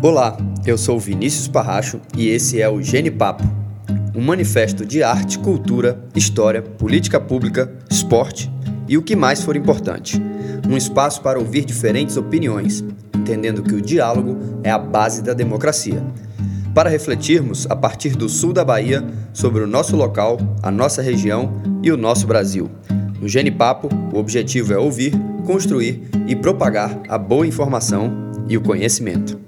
Olá, eu sou Vinícius Parracho e esse é o Gene Papo, um manifesto de arte, cultura, história, política pública, esporte e o que mais for importante. Um espaço para ouvir diferentes opiniões, entendendo que o diálogo é a base da democracia. Para refletirmos, a partir do sul da Bahia, sobre o nosso local, a nossa região e o nosso Brasil. No Gene Papo, o objetivo é ouvir, construir e propagar a boa informação e o conhecimento.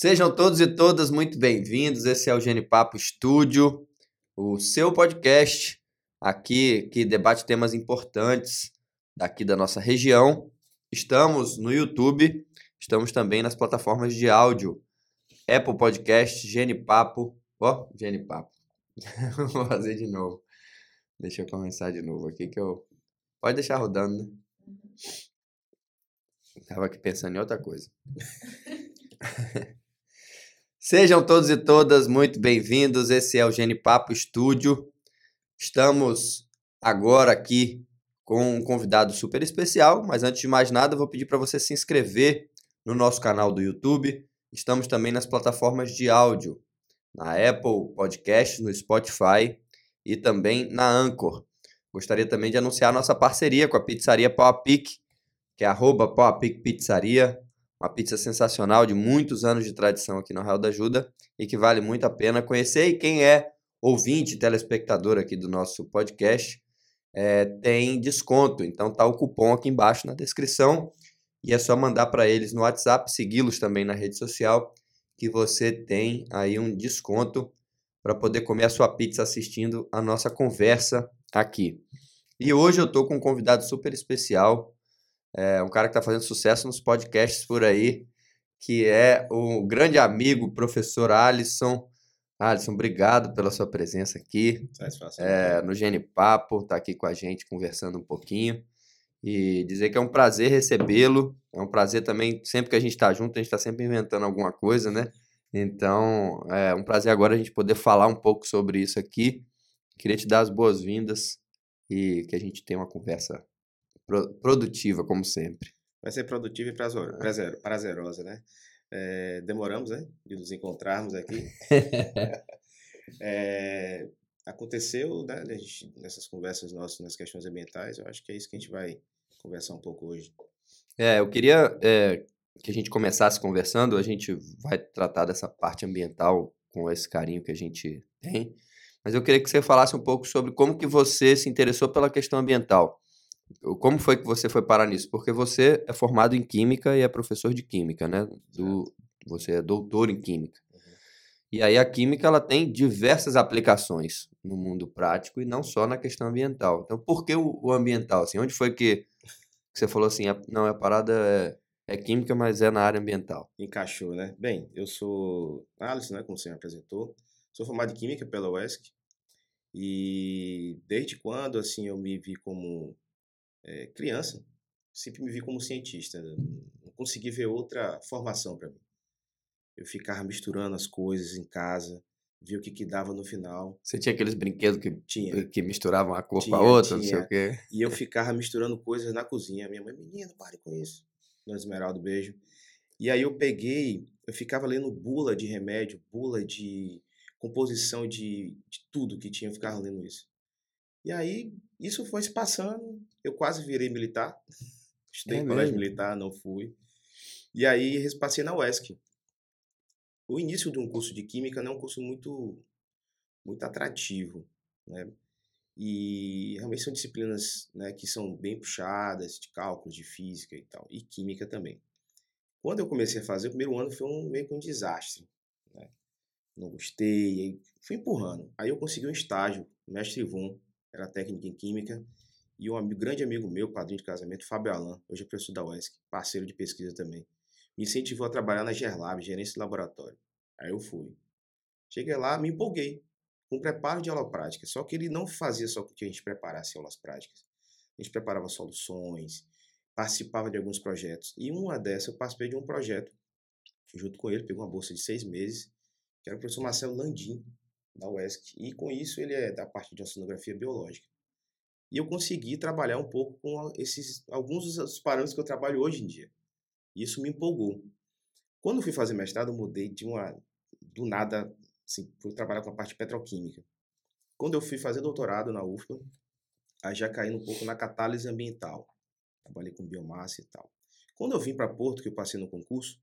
Sejam todos e todas muito bem-vindos. Esse é o Gene Papo Estúdio, o seu podcast aqui que debate temas importantes daqui da nossa região. Estamos no YouTube, estamos também nas plataformas de áudio, Apple Podcast, Gene Papo, ó, oh, Gene Papo. Vou fazer de novo. Deixa eu começar de novo aqui que eu pode deixar rodando, né? Tava aqui pensando em outra coisa. Sejam todos e todas muito bem-vindos. Esse é o Gene Papo Estúdio. Estamos agora aqui com um convidado super especial, mas antes de mais nada, vou pedir para você se inscrever no nosso canal do YouTube. Estamos também nas plataformas de áudio, na Apple Podcast, no Spotify e também na Anchor. Gostaria também de anunciar nossa parceria com a pizzaria Pau Pique, que é arroba Pau Pizzaria. Uma pizza sensacional de muitos anos de tradição aqui no Real da Ajuda e que vale muito a pena conhecer. E quem é ouvinte, telespectador aqui do nosso podcast, é, tem desconto. Então tá o cupom aqui embaixo na descrição e é só mandar para eles no WhatsApp, segui-los também na rede social, que você tem aí um desconto para poder comer a sua pizza assistindo a nossa conversa aqui. E hoje eu estou com um convidado super especial, é um cara que está fazendo sucesso nos podcasts por aí, que é o grande amigo, professor Alisson. Alisson, obrigado pela sua presença aqui é, no Gene Papo, tá aqui com a gente conversando um pouquinho e dizer que é um prazer recebê-lo. É um prazer também, sempre que a gente está junto, a gente está sempre inventando alguma coisa, né? Então, é um prazer agora a gente poder falar um pouco sobre isso aqui. Queria te dar as boas-vindas e que a gente tenha uma conversa produtiva, como sempre. Vai ser produtiva e prazer, prazerosa, né? É, demoramos, né? De nos encontrarmos aqui. é, aconteceu, né? Gente, nessas conversas nossas, nas questões ambientais, eu acho que é isso que a gente vai conversar um pouco hoje. É, eu queria é, que a gente começasse conversando, a gente vai tratar dessa parte ambiental com esse carinho que a gente tem, mas eu queria que você falasse um pouco sobre como que você se interessou pela questão ambiental. Como foi que você foi parar nisso? Porque você é formado em Química e é professor de Química, né? Do, você é doutor em Química. Uhum. E aí a Química ela tem diversas aplicações no mundo prático e não só na questão ambiental. Então, por que o, o ambiental? Assim, onde foi que, que você falou assim, a, não, a parada é, é, Química, mas é na área ambiental? Encaixou, né? Bem, eu sou Alisson, né, como você me apresentou. Sou formado em Química pela UESC. E desde quando, assim, eu me vi como é, criança, sempre me vi como cientista. Né, não consegui ver outra formação para mim. Eu ficava misturando as coisas em casa, ver o que, que dava no final. Você tinha aqueles brinquedos que, tinha. que misturavam a cor com a outra, tinha. não sei o quê. E eu ficava misturando coisas na cozinha. Minha mãe, menina, pare com isso. Dona Esmeralda, beijo. E aí eu peguei, eu ficava lendo bula de remédio, bula de composição de, de tudo que tinha, eu ficava lendo isso. E aí, isso foi se passando, eu quase virei militar. Estudei é em colégio militar, não fui. E aí, passei na UESC. O início de um curso de Química não é um curso muito, muito atrativo, né? E realmente são disciplinas né, que são bem puxadas, de cálculo, de física e tal, e química também. Quando eu comecei a fazer, o primeiro ano foi um, meio que um desastre. Né? Não gostei, aí fui empurrando. Aí eu consegui um estágio, mestre Ivon, era técnico em química, e um grande amigo meu, padrinho de casamento, Fábio Alain, hoje é professor da UESC, parceiro de pesquisa também, me incentivou a trabalhar na Gerlab, gerência de laboratório. Aí eu fui. Cheguei lá, me empolguei com preparo de aula prática. Só que ele não fazia só que a gente preparasse aulas práticas. A gente preparava soluções, participava de alguns projetos. E uma dessas, eu participei de um projeto, junto com ele, peguei uma bolsa de seis meses, que era o professor Marcelo Landim, da UESC. E com isso, ele é da parte de oceanografia biológica. E eu consegui trabalhar um pouco com esses alguns dos parâmetros que eu trabalho hoje em dia. Isso me empolgou. Quando fui fazer mestrado, eu mudei de uma do nada, assim, fui trabalhar com a parte petroquímica. Quando eu fui fazer doutorado na UFBA, aí já caí um pouco na catálise ambiental. Trabalhei com biomassa e tal. Quando eu vim para Porto, que eu passei no concurso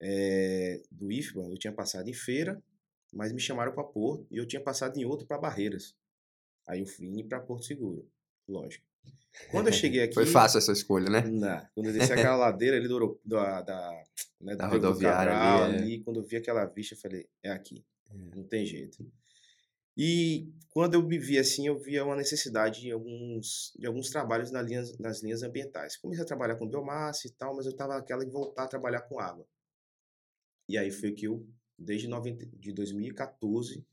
é, do IFBA, eu tinha passado em feira, mas me chamaram para Porto e eu tinha passado em outro para Barreiras. Aí eu vim para Porto Seguro, lógico. Quando eu cheguei aqui. Foi fácil essa escolha, né? Não. Quando eu desci aquela ladeira ali do, da, da, né, da rodoviária Cabral, ali, é. ali, quando eu vi aquela vista, eu falei, é aqui. Não tem jeito. E quando eu me vi assim, eu via uma necessidade de alguns, de alguns trabalhos nas linhas, nas linhas ambientais. Comecei a trabalhar com biomassa e tal, mas eu estava aquela de voltar a trabalhar com água. E aí foi que eu, desde 90, de 2014,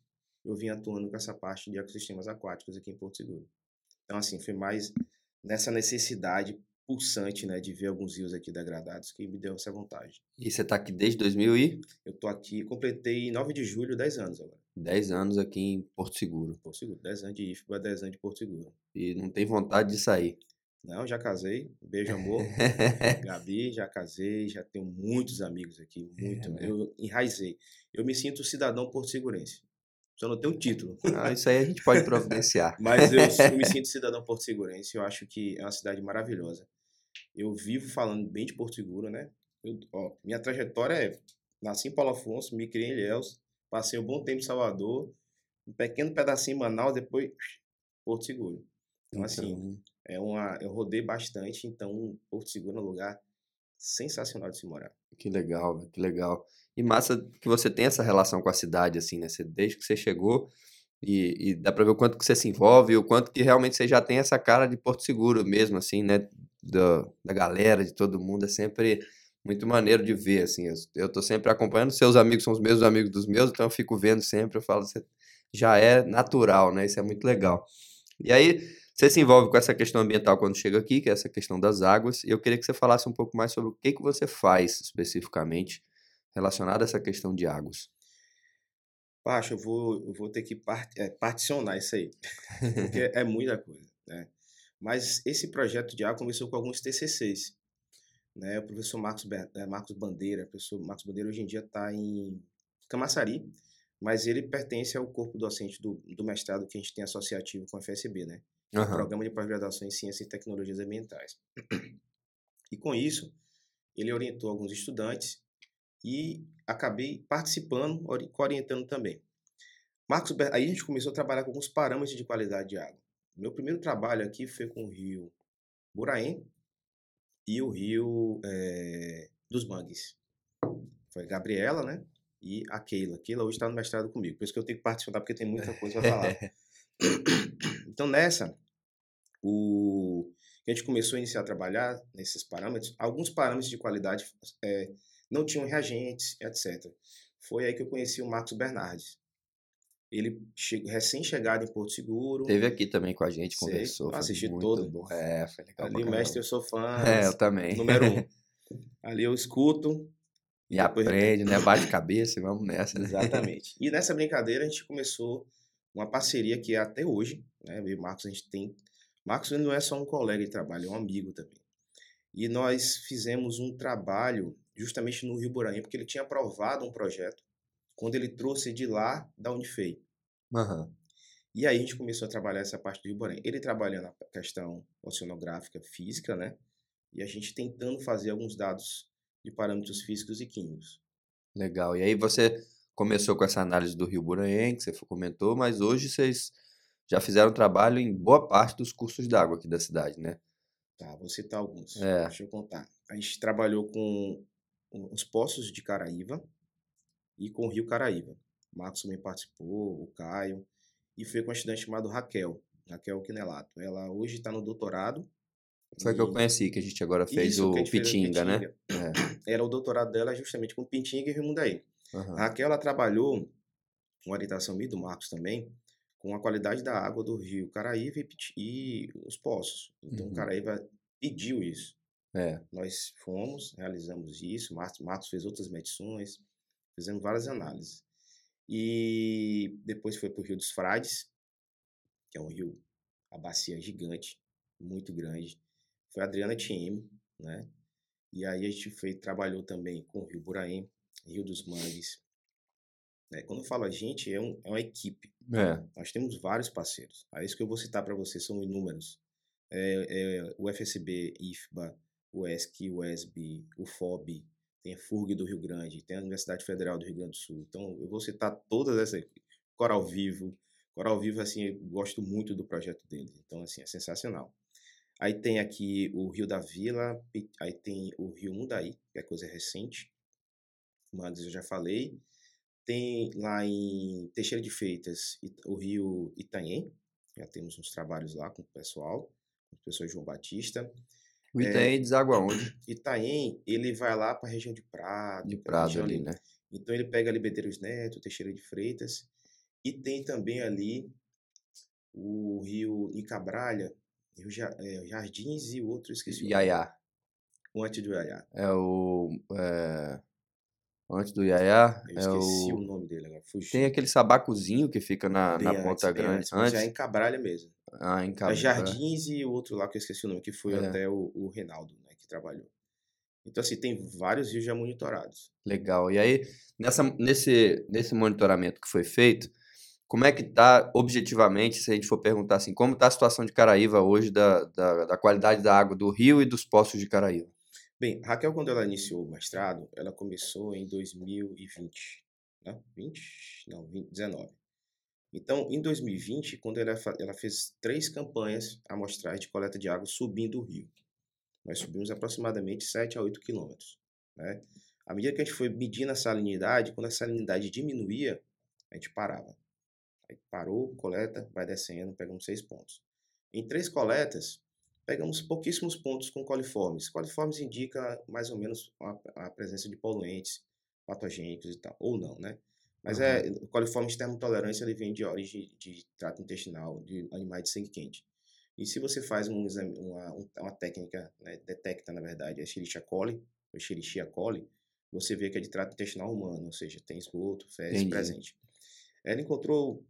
eu vim atuando com essa parte de ecossistemas aquáticos aqui em Porto Seguro. Então, assim, foi mais nessa necessidade pulsante, né, de ver alguns rios aqui degradados que me deu essa vontade. E você tá aqui desde 2000 e Eu tô aqui, completei em 9 de julho, 10 anos agora. 10 anos aqui em Porto Seguro. Porto Seguro, 10 anos de IFBA, 10 anos de Porto Seguro. E não tem vontade de sair. Não, já casei, beijo amor. Gabi, já casei, já tenho muitos amigos aqui, muito. né? Eu enraizei. Eu me sinto cidadão porto-segurense. Só não tenho título. Ah, isso aí a gente pode providenciar. Mas eu, eu me sinto cidadão porto-segurense. Eu acho que é uma cidade maravilhosa. Eu vivo falando bem de Porto Seguro, né? Eu- ó, minha trajetória é: nasci em Paulo Afonso, me criei em Ilhéus, passei um bom tempo em Salvador, um pequeno pedacinho em Manaus, depois Porto Seguro. Então, assim, Então, é uma, eu rodei bastante, então Porto Seguro é um lugar sensacional de se morar. que legal, que legal. E massa que você tem essa relação com a cidade, assim, né? Você, desde que você chegou, e, e dá pra ver o quanto que você se envolve, o quanto que realmente você já tem essa cara de Porto Seguro mesmo, assim, né? Da, da galera, de todo mundo, é sempre muito maneiro de ver, assim. Eu, eu tô sempre acompanhando, seus amigos são os mesmos amigos dos meus, então eu fico vendo sempre, eu falo, você já é natural, né? Isso é muito legal. E aí, você se envolve com essa questão ambiental quando chega aqui, que é essa questão das águas, e eu queria que você falasse um pouco mais sobre o que, que você faz especificamente relacionado a essa questão de águas. Pacho, eu vou, eu vou ter que par- é, particionar isso aí, porque é muita coisa, né? Mas esse projeto de água começou com alguns TCCs, né? O professor Marcos, eh, Marcos Bandeira, o professor Marcos Bandeira hoje em dia está em Camaçari, mas ele pertence ao corpo docente do, do mestrado que a gente tem associativo com a FSB, né? O Aham. Programa de Pós-Graduação em Ciências e Tecnologias Ambientais. E com isso, ele orientou alguns estudantes e acabei participando, ori- orientando também. Marcos, aí a gente começou a trabalhar com alguns parâmetros de qualidade de água. Meu primeiro trabalho aqui foi com o rio Buraém e o rio eh, dos Mangues. Foi a Gabriela, né? E a Keila. Keila hoje está no mestrado comigo, por isso que eu tenho que participar, porque tem muita coisa para falar. Então, nessa, o, a gente começou a iniciar a trabalhar nesses parâmetros. Alguns parâmetros de qualidade eh, não tinham reagentes, etc. Foi aí que eu conheci o Marcos Bernardes. Ele che- recém-chegado em Porto Seguro. Teve aqui também com a gente, Sei, conversou. assisti muito todo. bom. É, foi legal. Ali mestre eu sou fã. É, eu também. Número um. Ali eu escuto. E aprende, né? Bate cabeça e vamos nessa, né? Exatamente. E nessa brincadeira a gente começou uma parceria que é até hoje, né? Eu e o Marcos a gente tem. Marcos não é só um colega de trabalho, é um amigo também. E nós fizemos um trabalho justamente no Rio Boraim, porque ele tinha aprovado um projeto quando ele trouxe de lá da Unifei. Aham. E aí a gente começou a trabalhar essa parte do Rio Boraim. Ele trabalhando na questão oceanográfica física, né? E a gente tentando fazer alguns dados de parâmetros físicos e químicos. Legal. E aí você começou com essa análise do Rio Buranhém, que você comentou, mas hoje vocês já fizeram trabalho em boa parte dos cursos d'água aqui da cidade, né? Tá, vou citar alguns. É. Deixa eu contar. A gente trabalhou com os poços de Caraíva e com o Rio Caraíva. O Marcos também participou, o Caio. E foi com uma estudante chamada Raquel, Raquel Quinelato. Ela hoje está no doutorado. Foi que eu e- conheci, que a gente agora fez Isso, o gente fez o Pitinga, né? Pitinga. Era o doutorado dela justamente com Pintinga e Rio Aham. A Raquel ela trabalhou, com orientação minha e do Marcos também, com a qualidade da água do rio Caraíva e, os poços. Então, Uhum. o Caraíva pediu isso. É. Nós fomos, realizamos isso, Marcos, Marcos fez outras medições, fizemos várias análises. E depois foi para o Rio dos Frades, que é um rio, a bacia gigante, muito grande. Foi a Adriana TM, né? E aí a gente fez, trabalhou também com o Rio Buraém, Rio dos Mangues. É, quando eu falo a gente, é, um, é uma equipe. É. Nós temos vários parceiros. Aí isso que eu vou citar para você são inúmeros. É, é, o FSB, IFBA, o ESC, o ESB, o FOB, tem a FURG do Rio Grande, tem a Universidade Federal do Rio Grande do Sul. Então, eu vou citar todas essas. Coral Vivo. Coral Vivo, assim, eu gosto muito do projeto deles. Então, assim, é sensacional. Aí tem aqui o Rio da Vila, aí tem o Rio Mundaí, que é coisa recente. Mas eu já falei. Tem lá em Teixeira de Feitas o Rio Itanhem. Já temos uns trabalhos lá com o pessoal, com o pessoal João Batista. O Itaém é, deságua onde? Itaém, ele vai lá para a região de Prado. De Prado ali, ali, né? Então ele pega ali Bedeiros Neto, Teixeira de Freitas. E tem também ali o rio Icabralha, Rio é, Jardins e o outro, esqueci. Iaiá. O antes do Iaiá. É o... É... Antes do Iaiá. Eu esqueci é o... o nome dele agora. Fugiu. Tem aquele sabacuzinho que fica na, na antes, Ponta Grande. Antes, antes. Já é em Cabralha mesmo. Ah, em Cabralha. É Jardins e o outro lá que eu esqueci o nome, que foi é. até o, o Reinaldo, né, que trabalhou. Então, assim, tem vários rios já monitorados. Legal. E aí, nessa, nesse, nesse monitoramento que foi feito, como é que está, objetivamente, se a gente for perguntar assim, como está a situação de Caraíva hoje, da, da, da, qualidade da água do rio e dos poços de Caraíva? Bem, Raquel, quando ela iniciou o mestrado, ela começou em 2020, né? 20? Não, 20, 19. Então, em 2020, quando ela, ela fez três campanhas amostrais de coleta de água subindo o rio. Nós subimos aproximadamente 7 a 8 quilômetros. Né? À medida que a gente foi medindo a salinidade, quando a salinidade diminuía, a gente parava. Aí parou, coleta, vai descendo, pegamos seis pontos. Em três coletas, pegamos pouquíssimos pontos com coliformes. Coliformes indica mais ou menos a, a presença de poluentes patogênicos e tal, ou não, né? Mas uhum. é, o coliforme de termotolerância ele vem de origem de, trato intestinal de animais de sangue quente. E se você faz um exame, uma, uma técnica, né, detecta na verdade a Escherichia coli, ou Escherichia coli, você vê que é de trato intestinal humano, ou seja, tem esgoto, fezes presente. Ela encontrou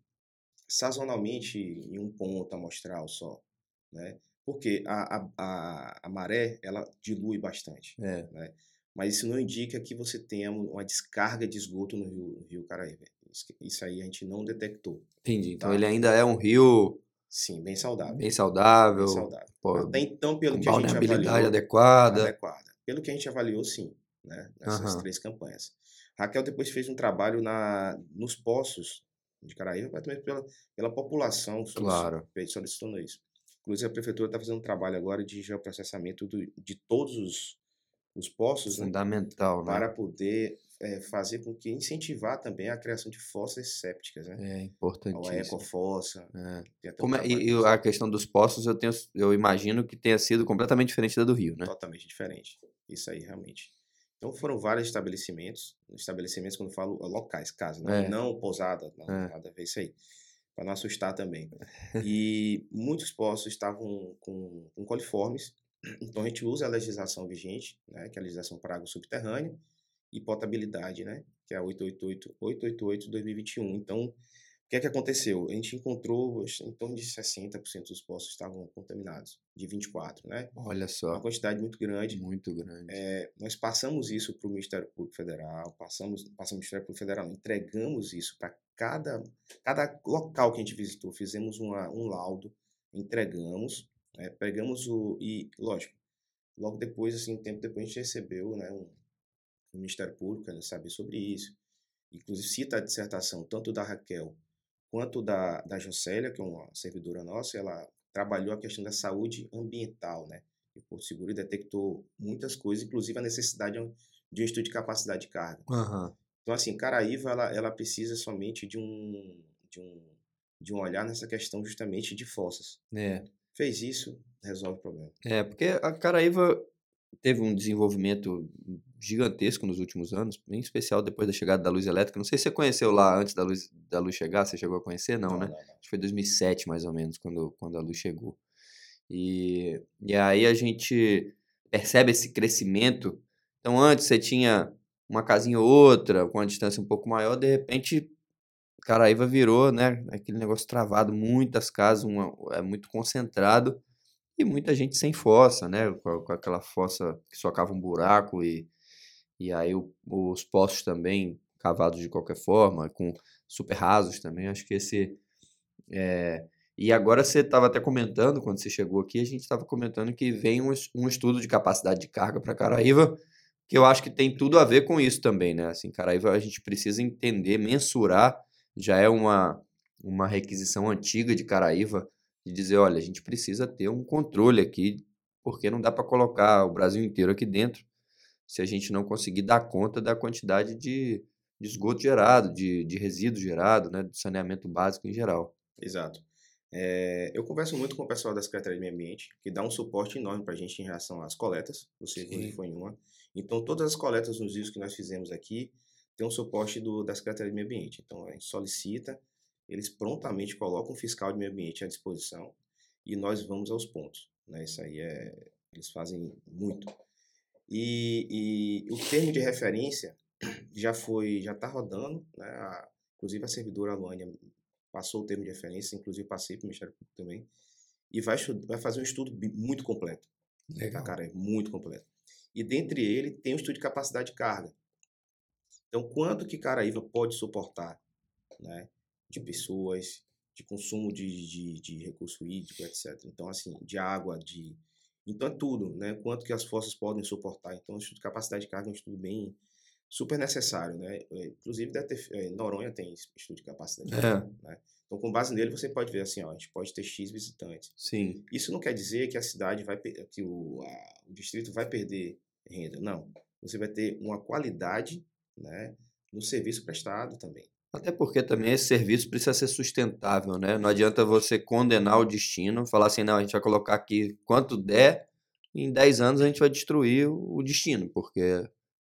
sazonalmente em um ponto amostral só, né? Porque a, a, a, a maré, ela dilui bastante, é. né? Mas isso não indica que você tenha uma descarga de esgoto no rio, no rio Caraíba. Isso aí a gente não detectou. Entendi. Então tá? ele ainda é um rio... Sim, bem saudável. Bem saudável. Bem saudável. Pô, Até então, pelo que a gente avaliou... adequada. Adequada. Pelo que a gente avaliou, sim. Né? Nessas uhum. três campanhas. Raquel depois fez um trabalho na, nos poços de Caraíba, mas também pela, pela população claro. solicitando isso. Inclusive, a prefeitura está fazendo um trabalho agora de geoprocessamento do, de todos os, os poços né, Fundamental, né, para poder é, fazer com que incentivar também a criação de fossas sépticas, né? É importantíssimo. A ecofossa. É. Como é, e, e a questão dos poços, eu tenho, eu imagino que tenha sido completamente diferente da do Rio, né? Totalmente diferente. Isso aí realmente. Então foram vários estabelecimentos, estabelecimentos quando eu falo locais, casa, não, é. não pousada, não, é. nada a ver isso aí, para não assustar também. E muitos postos estavam com, com coliformes, então a gente usa a legislação vigente, né, que é a legislação para água subterrânea, e potabilidade, né, que é a 888, 888 2021. Então o que é que aconteceu? A gente encontrou em torno de 60% dos postos estavam contaminados, de 24, né? Olha só. Uma quantidade muito grande. Muito grande. É, nós passamos isso para o Ministério Público Federal, passamos, passamos o Ministério Público Federal, entregamos isso para cada, cada local que a gente visitou, fizemos uma, um laudo, entregamos, né? pegamos o. E, lógico, logo depois, assim, um tempo depois, a gente recebeu né, um, um Ministério Público querendo saber sobre isso. Inclusive, cita a dissertação tanto da Raquel quanto da, da Jocélia, que é uma servidora nossa, ela trabalhou a questão da saúde ambiental, né? E Porto Seguro detectou muitas coisas, inclusive a necessidade de um estudo de capacidade de carga. Uhum. Então, assim, Caraíva, ela, ela precisa somente de um, de, um, de um olhar nessa questão justamente de fossas. É. Fez isso, resolve o problema. É, porque a Caraíva teve um desenvolvimento gigantesco nos últimos anos, em especial depois da chegada da luz elétrica. Não sei se você conheceu lá antes da luz, da luz chegar, você chegou a conhecer? Não, não né? Não, não. Acho que foi 2007 mais ou menos, quando, quando a luz chegou. E, e aí a gente percebe esse crescimento. Então antes você tinha uma casinha ou outra, com uma distância um pouco maior, de repente Caraíva virou, né, aquele negócio travado, muitas casas, uma, é muito concentrado e muita gente sem fossa, né? Com, com aquela fossa que socava um buraco e, e aí o, os poços também cavados de qualquer forma, com super rasos também. Acho que esse. É... E agora você estava até comentando, quando você chegou aqui, a gente estava comentando que vem um, um estudo de capacidade de carga para Caraíva, que eu acho que tem tudo a ver com isso também, né? Assim, Caraíva a gente precisa entender, mensurar, já é uma, uma requisição antiga de Caraíva, de dizer, olha, a gente precisa ter um controle aqui, porque não dá para colocar o Brasil inteiro aqui dentro se a gente não conseguir dar conta da quantidade de, de esgoto gerado, de, de resíduo gerado, né, do saneamento básico em geral. Exato. É, eu converso muito com o pessoal da Secretaria de Meio Ambiente, que dá um suporte enorme para a gente em relação às coletas, você Sim. foi em uma. Então, todas as coletas nos rios que nós fizemos aqui tem um suporte do, da Secretaria de Meio Ambiente. Então, a gente solicita, eles prontamente colocam um fiscal de meio ambiente à disposição e nós vamos aos pontos. Né? Isso aí é. Eles fazem muito. E, e o termo de referência já foi, já está rodando, né? A, inclusive a servidora Luânia passou o termo de referência, inclusive passei para o Ministério Público também, e vai, vai fazer um estudo muito completo. Legal. Cara, é muito completo. E dentre ele tem o estudo de capacidade de carga. Então, quanto que Caraíva pode suportar né, de pessoas, de consumo de, de, de recurso hídrico, etc. Então, assim, de água, de... Então, é tudo, né? Quanto que as forças podem suportar. Então, o estudo de capacidade de carga é um estudo bem, super necessário, né? É, inclusive, ter, é, Noronha tem estudo de capacidade. É. Né? Então, com base nele, você pode ver assim, ó, a gente pode ter X visitantes. Sim. Isso não quer dizer que a cidade vai, que o, a, o distrito vai perder renda. Não. Você vai ter uma qualidade, né, no serviço prestado também. Até porque também esse serviço precisa ser sustentável, né? Não adianta você condenar o destino, falar assim, não, a gente vai colocar aqui quanto der, e em 10 anos a gente vai destruir o destino, porque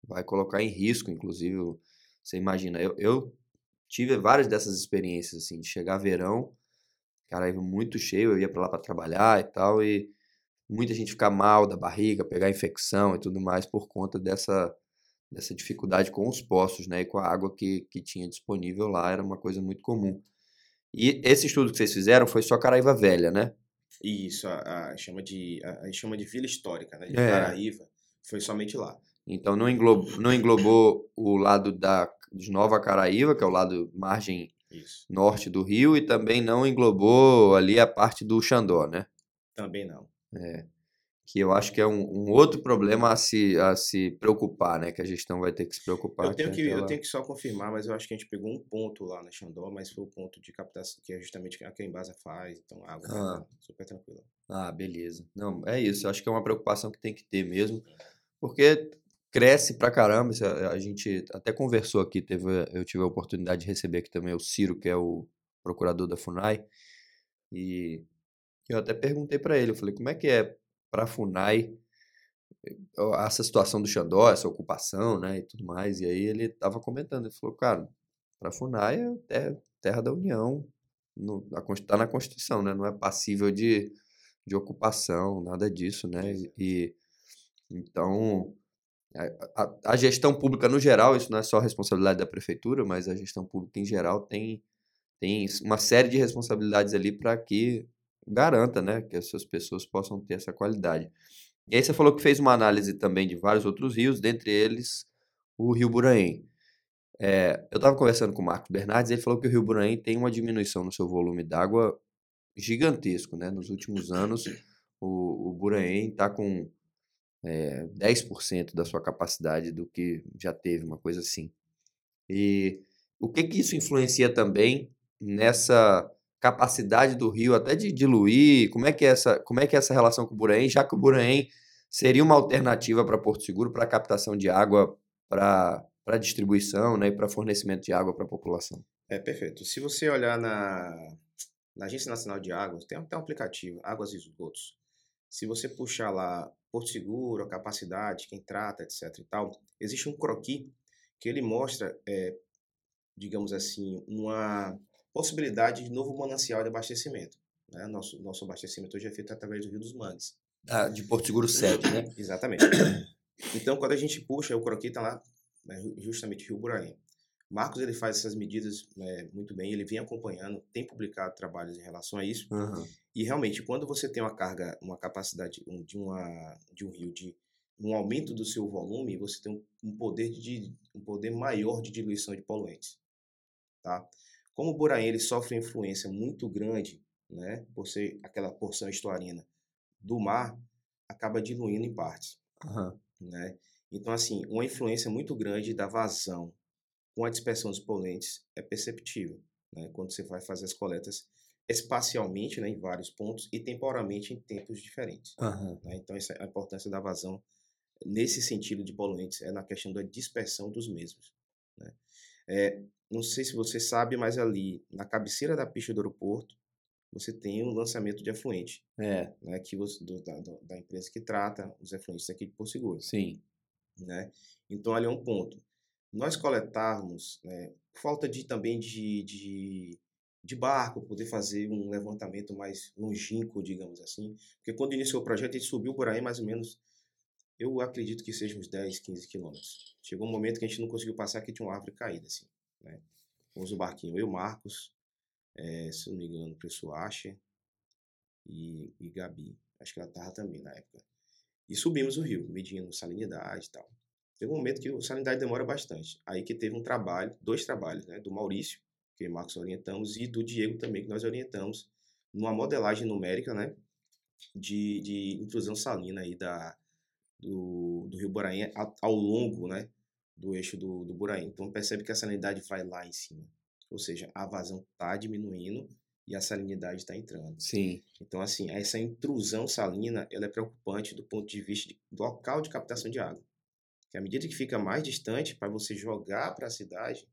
vai colocar em risco, inclusive, você imagina, eu, eu tive várias dessas experiências, assim, de chegar verão, cara, muito cheio, eu ia para lá para trabalhar e tal, e muita gente ficar mal da barriga, pegar infecção e tudo mais por conta dessa, dessa dificuldade com os poços, né, e com a água que, que tinha disponível lá, era uma coisa muito comum. E esse estudo que vocês fizeram foi só Caraíva Velha, né? Isso, a, a chama de, a, a, chama de Vila Histórica, né, de é. Caraíva, foi somente lá. Então não englobou, não englobou o lado da, de Nova Caraíva, que é o lado margem Isso. norte do rio, e também não englobou ali a parte do Xandó, né? Também não. É, que eu acho que é um, um, outro problema a se, a se preocupar, né? Que a gestão vai ter que se preocupar. Eu tenho que, eu tenho que só confirmar, mas eu acho que a gente pegou um ponto lá na Xandó, mas foi o ponto de captação, que é justamente a que a Embasa faz, então água tá ah. super tranquila. Ah, beleza. Não, é isso. Eu acho que é uma preocupação que tem que ter mesmo, porque cresce pra caramba. A gente até conversou aqui, teve, eu tive a oportunidade de receber aqui também o Ciro, que é o procurador da FUNAI, e eu até perguntei para ele, eu falei, como é que é para a FUNAI eh, essa situação do Xandó, essa ocupação, né, e tudo mais, e aí ele estava comentando, ele falou, cara, para a FUNAI é terra da União, está na Constituição, né, não é passível de, de ocupação, nada disso, né, e então a, a, gestão pública no geral, isso não é só responsabilidade da prefeitura, mas a gestão pública em geral tem, tem uma série de responsabilidades ali para que garanta né, que essas pessoas possam ter essa qualidade. E aí você falou que fez uma análise também de vários outros rios, dentre eles o Rio Buraém. É, eu estava conversando com o Marcos Bernardes e ele falou que o Rio Buraém tem uma diminuição no seu volume d'água gigantesco. Né? Nos últimos anos, o, o Buraém está com é, 10% da sua capacidade do que já teve, uma coisa assim. E o que, que isso influencia também nessa capacidade do rio até de diluir? Como é que é essa, como é que é essa relação com o Buraém, já que o Buraém seria uma alternativa para Porto Seguro para captação de água para para distribuição né, e para fornecimento de água para a população. É perfeito. Se você olhar na, na Agência Nacional de Águas, tem até um aplicativo, Águas e Esgotos. Se você puxar lá Porto Seguro, a capacidade, quem trata, etc e tal, existe um croqui que ele mostra, é, digamos assim, uma possibilidade de novo manancial de abastecimento. Né? Nosso, nosso abastecimento hoje é feito através do Rio dos Mangues. Ah, de Porto Seguro 7, né? Exatamente. Então, quando a gente puxa, o croqui está lá, né, justamente Rio Buraim. Marcos ele faz essas medidas é, muito bem, ele vem acompanhando, tem publicado trabalhos em relação a isso. Aham. E realmente, quando você tem uma carga, uma capacidade um- de, uma, de um rio de um aumento do seu volume, você tem um, um poder de um poder maior de diluição de poluentes, tá? Como o Buraim ele sofre influência muito grande, né, por ser aquela porção estuarina do mar, acaba diluindo em partes, Aham. né? Então assim, uma influência muito grande da vazão com a dispersão dos poluentes é perceptível, né? Quando você vai fazer as coletas espacialmente, né, em vários pontos e temporalmente em tempos diferentes. Aham. né? Então, essa é a importância da vazão nesse sentido de poluentes é na questão da dispersão dos mesmos. Né? É, não sei se você sabe, mas ali na cabeceira da pista do aeroporto você tem um lançamento de efluente, É, né, que você, do- da, da empresa que trata os efluentes aqui de Porto Seguro sim. né? Então ali é um ponto. Nós coletarmos, né, falta de também de, de, de barco, poder fazer um levantamento mais longínquo, digamos assim, porque quando iniciou o projeto a gente subiu por aí mais ou menos, eu acredito que seja uns 10, 15 quilômetros. Chegou um momento que a gente não conseguiu passar que tinha uma árvore caída, assim, né? Fomos o barquinho, eu, Marcos, eh, se não me engano, Preço Asher e, e Gabi, acho que ela tava também na época. E subimos o rio, medindo salinidade e tal. Teve um momento que a salinidade demora bastante. Aí que teve um trabalho, dois trabalhos, né? Do Maurício, que Marcos orientamos, e do Diego também, que nós orientamos, numa modelagem numérica, né? De, de intrusão salina aí da, do, do rio Boraim ao, ao longo, né? Do eixo do, do Boraim. Então percebe que a salinidade vai lá em cima. Ou seja, a vazão está diminuindo e a salinidade está entrando. Sim. Então, assim, essa intrusão salina, ela é preocupante do ponto de vista de- do local de captação de água. Que à medida que fica mais distante, para você jogar para a cidade,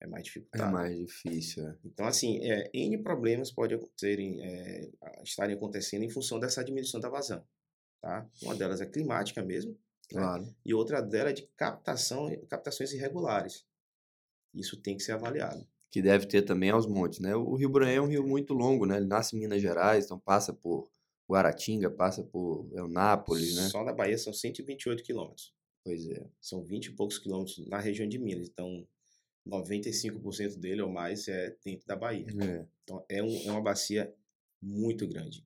é mais É dificultado. mais difícil, é. Então, assim, é, N problemas podem serem, é, estarem acontecendo em função dessa diminuição da vazão. Tá? Uma delas é climática mesmo, né? Claro. e outra delas é de captação, captações irregulares. Isso tem que ser avaliado. Que deve ter também aos montes, né? O Rio Branhã é um rio muito longo, né? Ele nasce em Minas Gerais, então passa por Guaratinga, passa por Eunápolis, né? Só na Bahia são 128 quilômetros. Pois é. são 20 e poucos quilômetros na região de Minas. Então, 95% dele ou mais é dentro da Bahia. É. Então, é, um- é uma bacia muito grande.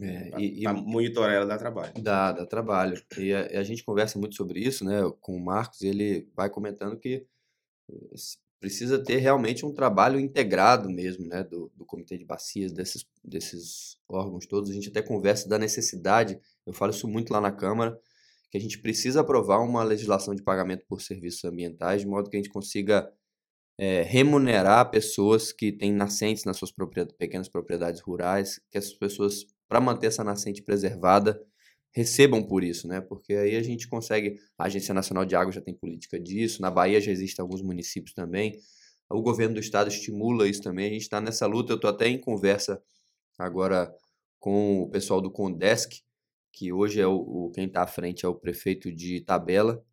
É, e, e monitorar ela dá trabalho. dá, dá trabalho. E a, a gente conversa muito sobre isso, né? Com o Marcos, ele vai comentando que eh, precisa ter realmente um trabalho integrado mesmo, né? Do, do Comitê de Bacias, desses, desses órgãos todos. A gente até conversa da necessidade, eu falo isso muito lá na Câmara, que a gente precisa aprovar uma legislação de pagamento por serviços ambientais, de modo que a gente consiga eh, remunerar pessoas que têm nascentes nas suas propriedades, pequenas propriedades rurais, que essas pessoas, para manter essa nascente preservada, recebam por isso, né? Porque aí a gente consegue. A Agência Nacional de Água já tem política disso, na Bahia já existem alguns municípios também. O governo do estado estimula isso também. A gente está nessa luta. Eu estou até em conversa agora com o pessoal do Condesc, que hoje é o, o- quem está à frente é o prefeito de Tabela,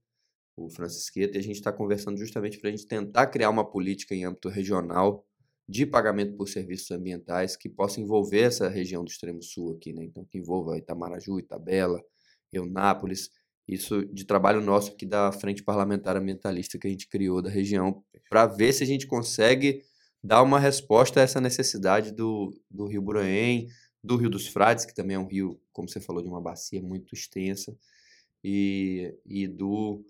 o Francisqueta, e a gente está conversando justamente para a gente tentar criar uma política em âmbito regional de pagamento por serviços ambientais que possa envolver essa região do extremo sul aqui, né? Então que envolva Itamaraju, Itabela, Eunápolis, isso de trabalho nosso aqui da Frente Parlamentar Ambientalista que a gente criou da região, para ver se a gente consegue dar uma resposta a essa necessidade do, do Rio Buranhém, do Rio dos Frades, que também é um rio, como você falou, de uma bacia muito extensa, e, e do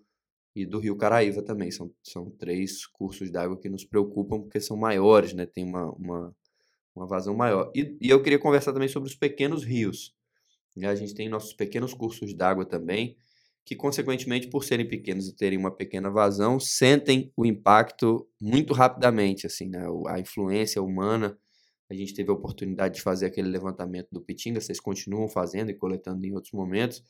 e do Rio Caraíva também. São, são três cursos d'água que nos preocupam porque são maiores, né? Tem uma, uma, uma vazão maior. E, e eu queria conversar também sobre os pequenos rios. né? A gente tem nossos pequenos cursos d'água também, que, consequentemente, por serem pequenos e terem uma pequena vazão, sentem o impacto muito rapidamente, assim, né? A influência humana. A gente teve a oportunidade de fazer aquele levantamento do Pitinga, vocês continuam fazendo e coletando em outros momentos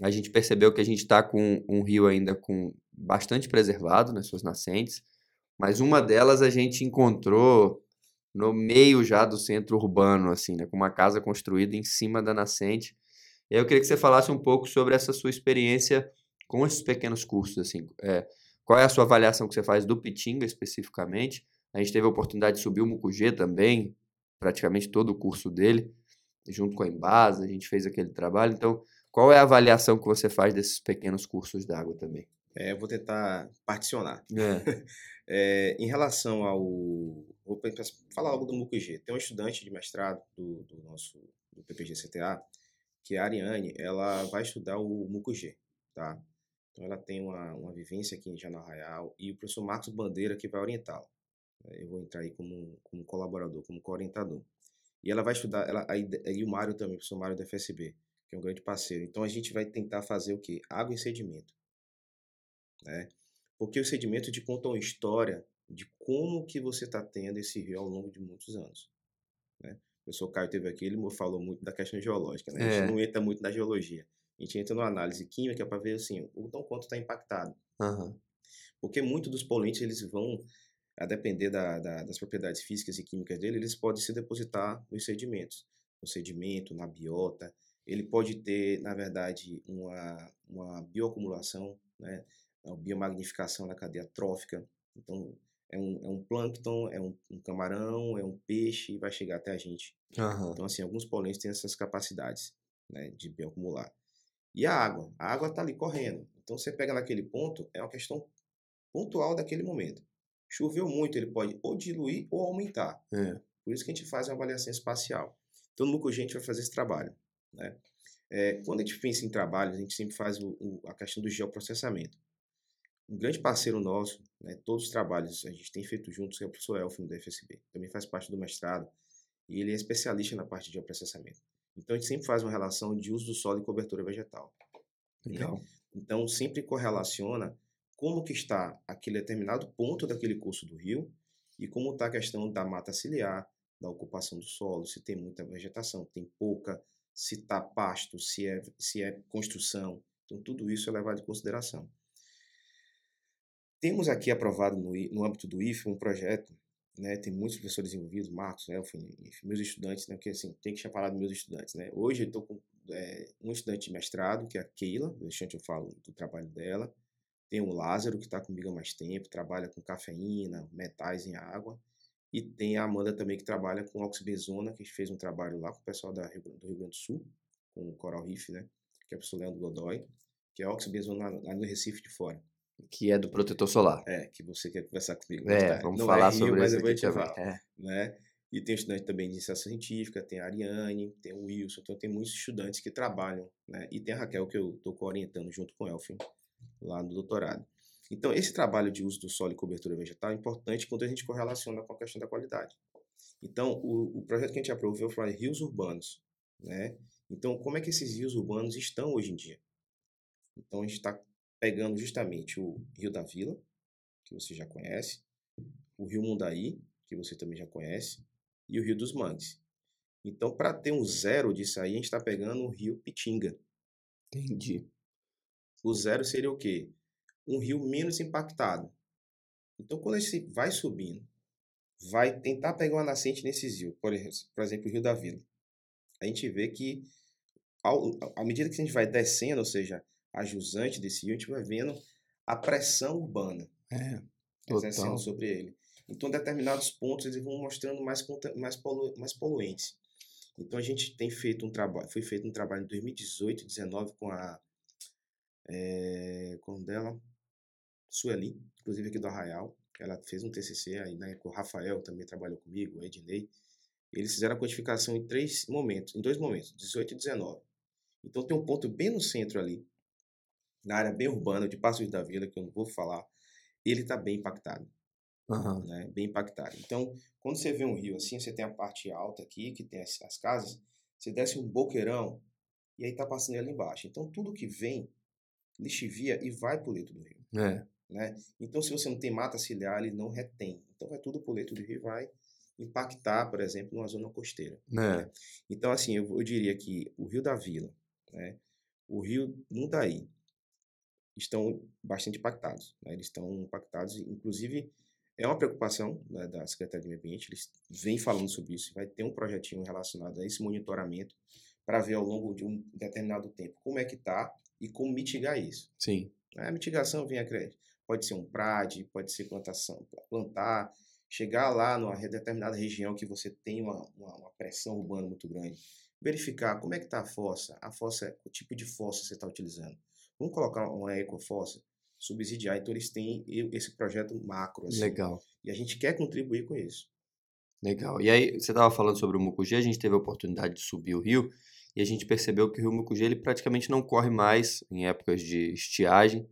a gente percebeu que a gente está com um rio ainda com bastante preservado nas suas nascentes, mas uma delas a gente encontrou no meio já do centro urbano, assim, né, com uma casa construída em cima da nascente. E eu queria que você falasse um pouco sobre essa sua experiência com esses pequenos cursos, assim, é, qual é a sua avaliação que você faz do Pitinga especificamente? A gente teve a oportunidade de subir o Mucugê também, praticamente todo o curso dele, junto com a Embasa, a gente fez aquele trabalho, então qual é a avaliação que você faz desses pequenos cursos d'água também? É, eu vou tentar particionar. É. É, em relação ao. Vou falar logo do MUCG. Tem um estudante de mestrado do, do nosso do PPG CTA, que é a Ariane, ela vai estudar o MUCG, tá? Então ela tem uma, uma vivência aqui em Janal Real e o professor Marcos Bandeira que vai orientá-la. Eu vou entrar aí como, como colaborador, como co-orientador. E ela vai estudar, ela, aí, aí o Mário também, o professor Mário da FSB, que é um grande parceiro. Então a gente vai tentar fazer o quê? Água em sedimento. Né? Porque o sedimento te conta uma história de como que você está tendo esse rio ao longo de muitos anos. Né? O professor Caio teve aqui, ele falou muito da questão geológica. Né? A gente é. não entra muito na geologia. A gente entra na análise química para ver assim, o então quanto está impactado. Uhum. Porque muitos dos poluentes eles vão, a depender da, da, das propriedades físicas e químicas dele, eles podem se depositar nos sedimentos. No sedimento, na biota. Ele pode ter, na verdade, uma, uma bioacumulação, né? a biomagnificação na cadeia trófica. Então, é um, é um plâncton, é um, um camarão, é um peixe e vai chegar até a gente. Uhum. Então, assim, alguns poluentes têm essas capacidades né, de bioacumular. E a água? A água está ali correndo. Então, você pega naquele ponto, é uma questão pontual daquele momento. Choveu muito, ele pode ou diluir ou aumentar. É. Por isso que a gente faz uma avaliação espacial. Então, no gente vai fazer esse trabalho. Né? É, quando a gente pensa em trabalho, a gente sempre faz o, o, a questão do geoprocessamento um grande parceiro nosso, né, todos os trabalhos a gente tem feito juntos, é o professor Elfim da FSB, também faz parte do mestrado, e ele é especialista na parte de geoprocessamento. Então a gente sempre faz uma relação de uso do solo e cobertura vegetal. Né? Legal. Né? Então sempre correlaciona como que está aquele determinado ponto daquele curso do rio e como está a questão da mata ciliar, da ocupação do solo, se tem muita vegetação, tem pouca, se está pasto, se é, se é construção. Então tudo isso é levado em consideração. Temos aqui aprovado no, no âmbito do IFE um projeto, né, tem muitos professores envolvidos, Marcos, Elfin, meus estudantes, né, porque assim, tem que chamar dos meus estudantes, né. Hoje eu estou com é, um estudante de mestrado, que é a Keila, deixante eu falo do trabalho dela, tem o Lázaro, que está comigo há mais tempo, trabalha com cafeína, metais em água, e tem a Amanda também, que trabalha com oxibenzona, que fez um trabalho lá com o pessoal da, do Rio Grande do Sul, com o Coral Reef, né, que é o professor Leandro Godoy, que é oxibenzona lá no Recife de fora. Que é do protetor solar. É, que você quer conversar comigo. É, vamos Não falar é Rio, sobre isso aqui também. é. né? E tem estudante também de iniciação científica, tem a Ariane, tem o Wilson, então tem muitos estudantes que trabalham, né? E tem a Raquel, que eu estou orientando junto com o Elfin, lá no doutorado. Então, esse trabalho de uso do solo e cobertura vegetal é importante quando a gente correlaciona com a questão da qualidade. Então, o, o projeto que a gente aprovou foi rios urbanos, né? Então, como é que esses rios urbanos estão hoje em dia? Então, a gente está pegando justamente o Rio da Vila, que você já conhece, o Rio Mundaí, que você também já conhece, e o Rio dos Mangues. Então, para ter um zero disso aí, a gente está pegando o Rio Pitinga. Entendi. O zero seria o quê? Um rio menos impactado. Então, quando a gente vai subindo, vai tentar pegar uma nascente nesses rios, por exemplo, o Rio da Vila, a gente vê que, ao, à medida que a gente vai descendo, ou seja, a jusante desse rio, a gente vai vendo a pressão urbana é, exercendo sobre ele. Então, determinados pontos eles vão mostrando mais, mais, polu, mais poluentes. Então, a gente tem feito um trabalho, foi feito um trabalho em 2018, 2019 com a, é, com dela, Sueli, inclusive aqui do Arraial. Ela fez um TCC aí na época, o Rafael também trabalhou comigo, o Ednei. Eles fizeram a quantificação em três momentos, em dois momentos, 18 e 19. Então tem um ponto bem no centro ali, na área bem urbana de Passos da Vila, que eu não vou falar, ele está bem impactado. Uhum. Né? Bem impactado. Então, quando você vê um rio assim, você tem a parte alta aqui, que tem as, as casas, você desce um boqueirão e aí tá passando ali embaixo. Então, tudo que vem lixivia e vai pro leito do rio. É. Né? Então, se você não tem mata ciliar, ele não retém. Então, vai tudo pro leito do rio vai impactar, por exemplo, numa zona costeira. É. Né? Então, assim, eu, eu, diria que o Rio da Vila, né? o Rio Mundaí, estão bastante impactados. Né? Eles estão impactados, inclusive é uma preocupação né, da Secretaria de Meio Ambiente, eles vêm falando sobre isso, vai ter um projetinho relacionado a esse monitoramento para ver ao longo de um determinado tempo como é que está e como mitigar isso. Sim. A mitigação vem a crédito. Pode ser um PRAD, pode ser plantação, plantar, chegar lá numa determinada região que você tem uma, uma, uma pressão urbana muito grande, verificar como é que está a fossa, a fossa, o tipo de fossa você está utilizando. Vamos colocar uma ecofossa. subsidiar. Então eles têm esse projeto macro. Assim, Legal. E a gente quer contribuir com isso. Legal. E aí, você estava falando sobre o Mucugê, a gente teve a oportunidade de subir o rio e a gente percebeu que o rio Mucugê ele praticamente não corre mais em épocas de estiagem.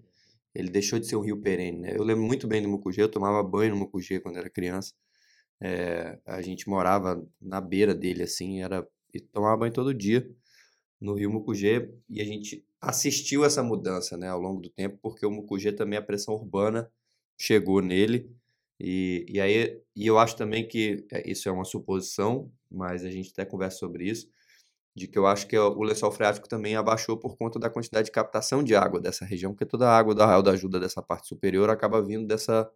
Ele deixou de ser um rio perene, né? Eu lembro muito bem do Mucugê, eu tomava banho no Mucugê quando era criança. É, a gente morava na beira dele, assim, era e tomava banho todo dia no rio Mucugê e a gente assistiu essa mudança, né, ao longo do tempo, porque o Mucugê também a pressão urbana chegou nele e, e aí e eu acho também que é, isso é uma suposição, mas a gente até conversa sobre isso, de que eu acho que o lençol freático também abaixou por conta da quantidade de captação de água dessa região, porque toda a água do Arraial da Ajuda dessa parte superior acaba vindo dessa,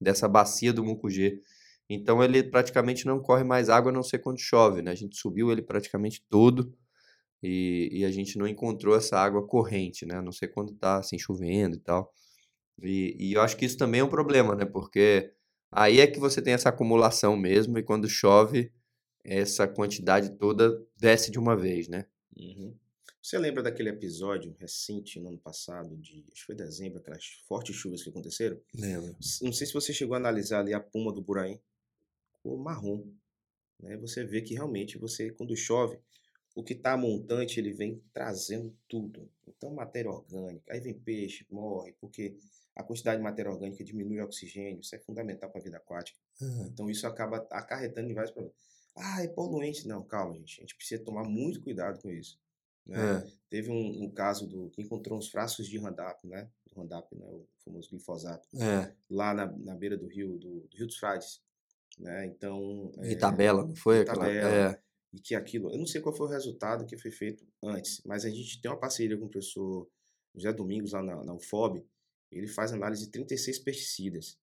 dessa bacia do Mucugê. Então ele praticamente não corre mais água a não ser quando chove, né? A gente subiu ele praticamente todo e, e a gente não encontrou essa água corrente, né? A não sei quando tá assim chovendo e tal. E, e eu acho que isso também é um problema, né? Porque aí é que você tem essa acumulação mesmo e quando chove essa quantidade toda desce de uma vez, né? Uhum. Você lembra daquele episódio recente, no ano passado, de acho que foi dezembro, aquelas fortes chuvas que aconteceram? Lembro. Não sei se você chegou a analisar ali a puma do Buraim cor marrom. Né? Você vê que realmente você, quando chove, o que está montante ele vem trazendo tudo. Então, matéria orgânica, aí vem peixe, morre, porque a quantidade de matéria orgânica diminui o oxigênio, isso é fundamental para a vida aquática. Uhum. Então, isso acaba acarretando em vários problemas. Ah, é poluente. Não, calma, gente. A gente precisa tomar muito cuidado com isso. Né? É. Teve um, um, caso do que encontrou uns frascos de Roundup, né? Roundup, né? o famoso glifosato, é. lá na, na beira do rio, do, do Rio dos Frades. Né? Então. É, tabela, não foi? Tabela, é. E que aquilo. Eu não sei qual foi o resultado que foi feito antes, mas a gente tem uma parceria com o professor José Domingos lá na, na UFOB. Ele faz análise de 36 pesticidas.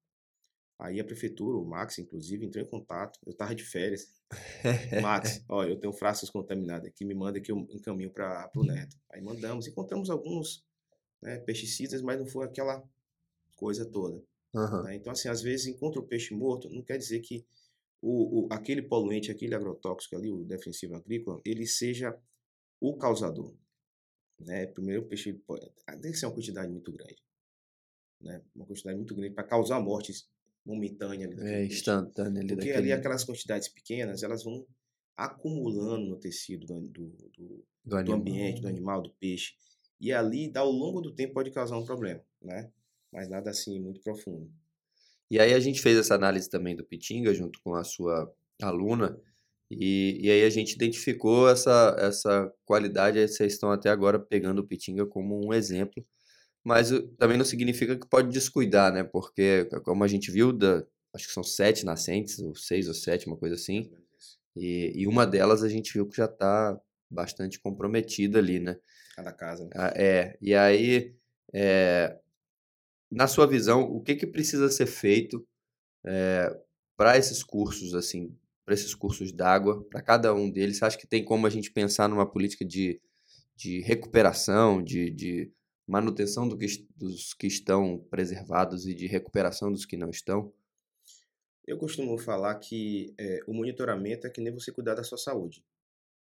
Aí a prefeitura, o Max, inclusive, entrou em contato. Eu estava de férias. Max, ó, eu tenho frascos contaminados aqui, me manda que eu encaminho para o Neto. Aí mandamos, encontramos alguns né, pesticidas, mas não foi aquela coisa toda. Uhum. Então, assim, às vezes encontra o peixe morto, não quer dizer que o, o, aquele poluente, aquele agrotóxico ali, o defensivo agrícola, ele seja o causador. Né? Primeiro, o peixe pode, tem que ser uma quantidade muito grande. Né? Uma quantidade muito grande para causar morte momentânea. Ali é, instantânea. Ali Porque daquele... ali aquelas quantidades pequenas, elas vão acumulando no tecido do, do, do, do, do ambiente, do animal, do peixe. E ali, ao longo do tempo, pode causar um problema, né? mas nada assim muito profundo. E aí a gente fez essa análise também do Pitinga junto com a sua aluna e, e aí a gente identificou essa, essa qualidade, vocês estão até agora pegando o Pitinga como um exemplo, mas também não significa que pode descuidar, né? Porque como a gente viu, da, acho que são sete nascentes, ou seis ou sete, uma coisa assim, e, e uma delas a gente viu que já está bastante comprometida ali, né? Cada casa. Né? Ah, é, e aí é, na sua visão, o que, que precisa ser feito é, eh, para esses cursos, assim, para esses cursos d'água, para cada um deles? Você acha que tem como a gente pensar numa política de, de recuperação, de, de manutenção do que, dos que estão preservados e de recuperação dos que não estão? Eu costumo falar que é, o monitoramento é que nem você cuidar da sua saúde.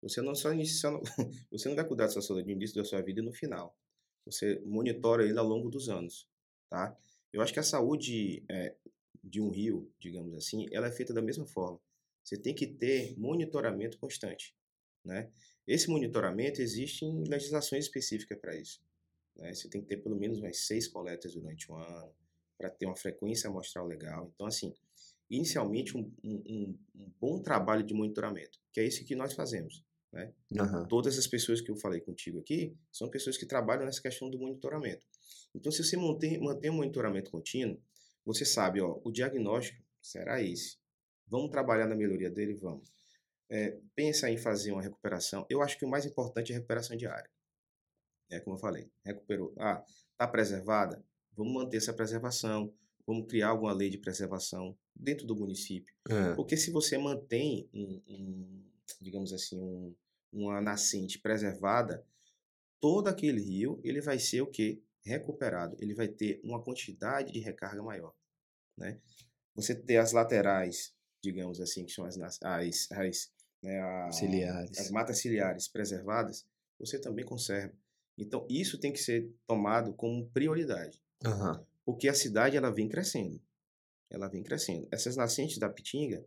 Você não só você não vai cuidar da sua saúde no início da sua vida e no final. Você monitora ele ao longo dos anos tá? Eu acho que a saúde é, de um rio, digamos assim, ela é feita da mesma forma. Você tem que ter monitoramento constante, né? Esse monitoramento existe em legislações específicas para isso. Né? Você tem que ter pelo menos umas seis coletas durante um ano para ter uma frequência amostral legal. Então, assim, inicialmente um, um, um, bom trabalho de monitoramento, que é isso que nós fazemos. Né? Uhum. Todas as pessoas que eu falei contigo aqui são pessoas que trabalham nessa questão do monitoramento. Então, se você mantém, mantém um monitoramento contínuo, você sabe, ó, o diagnóstico será esse. Vamos trabalhar na melhoria dele? Vamos. É, pensa em fazer uma recuperação. Eu acho que o mais importante é a recuperação diária. É como eu falei, recuperou. Ah, está preservada? Vamos manter essa preservação. Vamos criar alguma lei de preservação dentro do município. É. Porque se você mantém, um, um digamos assim, um, uma nascente preservada, todo aquele rio ele vai ser o quê? recuperado, ele vai ter uma quantidade de recarga maior. Né? Você ter as laterais, digamos assim, que são as, as, as, né, a, as matas ciliares preservadas, você também conserva. Então, isso tem que ser tomado como prioridade. Uhum. Porque a cidade ela vem crescendo. Ela vem crescendo. Essas nascentes da Pitinga,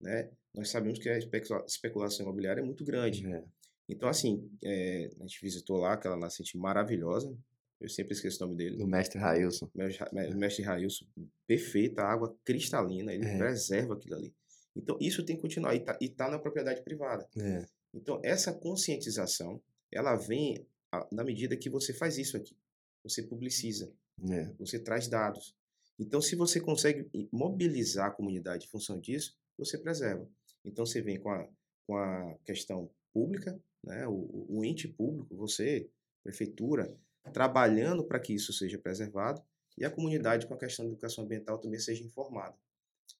né, nós sabemos que a especulação imobiliária é muito grande. É. Então, assim, é, a gente visitou lá aquela nascente maravilhosa. Eu sempre esqueço o nome dele. Do mestre Railson. Mestre, mestre Railson, perfeita, água cristalina, ele É. preserva aquilo ali. Então, isso tem que continuar. E tá, e tá na propriedade privada. É. Então, essa conscientização, ela vem na medida que você faz isso aqui. Você publiciza, É. você traz dados. Então, se você consegue mobilizar a comunidade em função disso, você preserva. Então, você vem com a, com a questão pública, né? o, o- ente público, você, prefeitura, trabalhando para que isso seja preservado e a comunidade com a questão da educação ambiental também seja informada.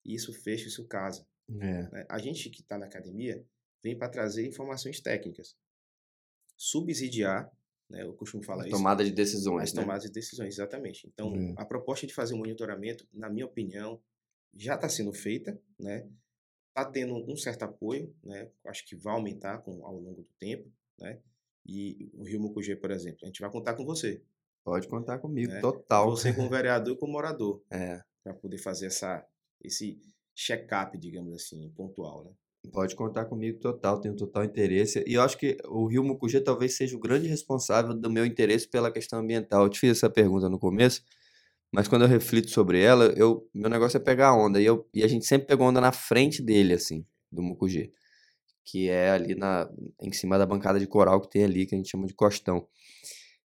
E isso fecha, isso casa. É. né? A gente que está na academia vem para trazer informações técnicas, subsidiar, né? eu costumo falar isso, Tomada de decisões, as né? tomadas de decisões, exatamente. Então, É. a proposta de fazer um monitoramento, na minha opinião, já está sendo feita, né? Está tendo um certo apoio, né? Acho que vai aumentar com, ao longo do tempo, né? E o Rio Mucugê, por exemplo, a gente vai contar com você. Pode contar comigo, né? total. Você como vereador e como morador, É. para poder fazer essa, esse check-up, digamos assim, pontual, né? Pode contar comigo total, tenho total interesse. E eu acho que o Rio Mucugê talvez seja o grande responsável do meu interesse pela questão ambiental. Eu te fiz essa pergunta no começo, mas quando eu reflito sobre ela, eu, meu negócio é pegar onda. E, eu, e a gente sempre pegou onda na frente dele, assim, do Mucugê. Que é ali na, em cima da bancada de coral que tem ali, que a gente chama de costão.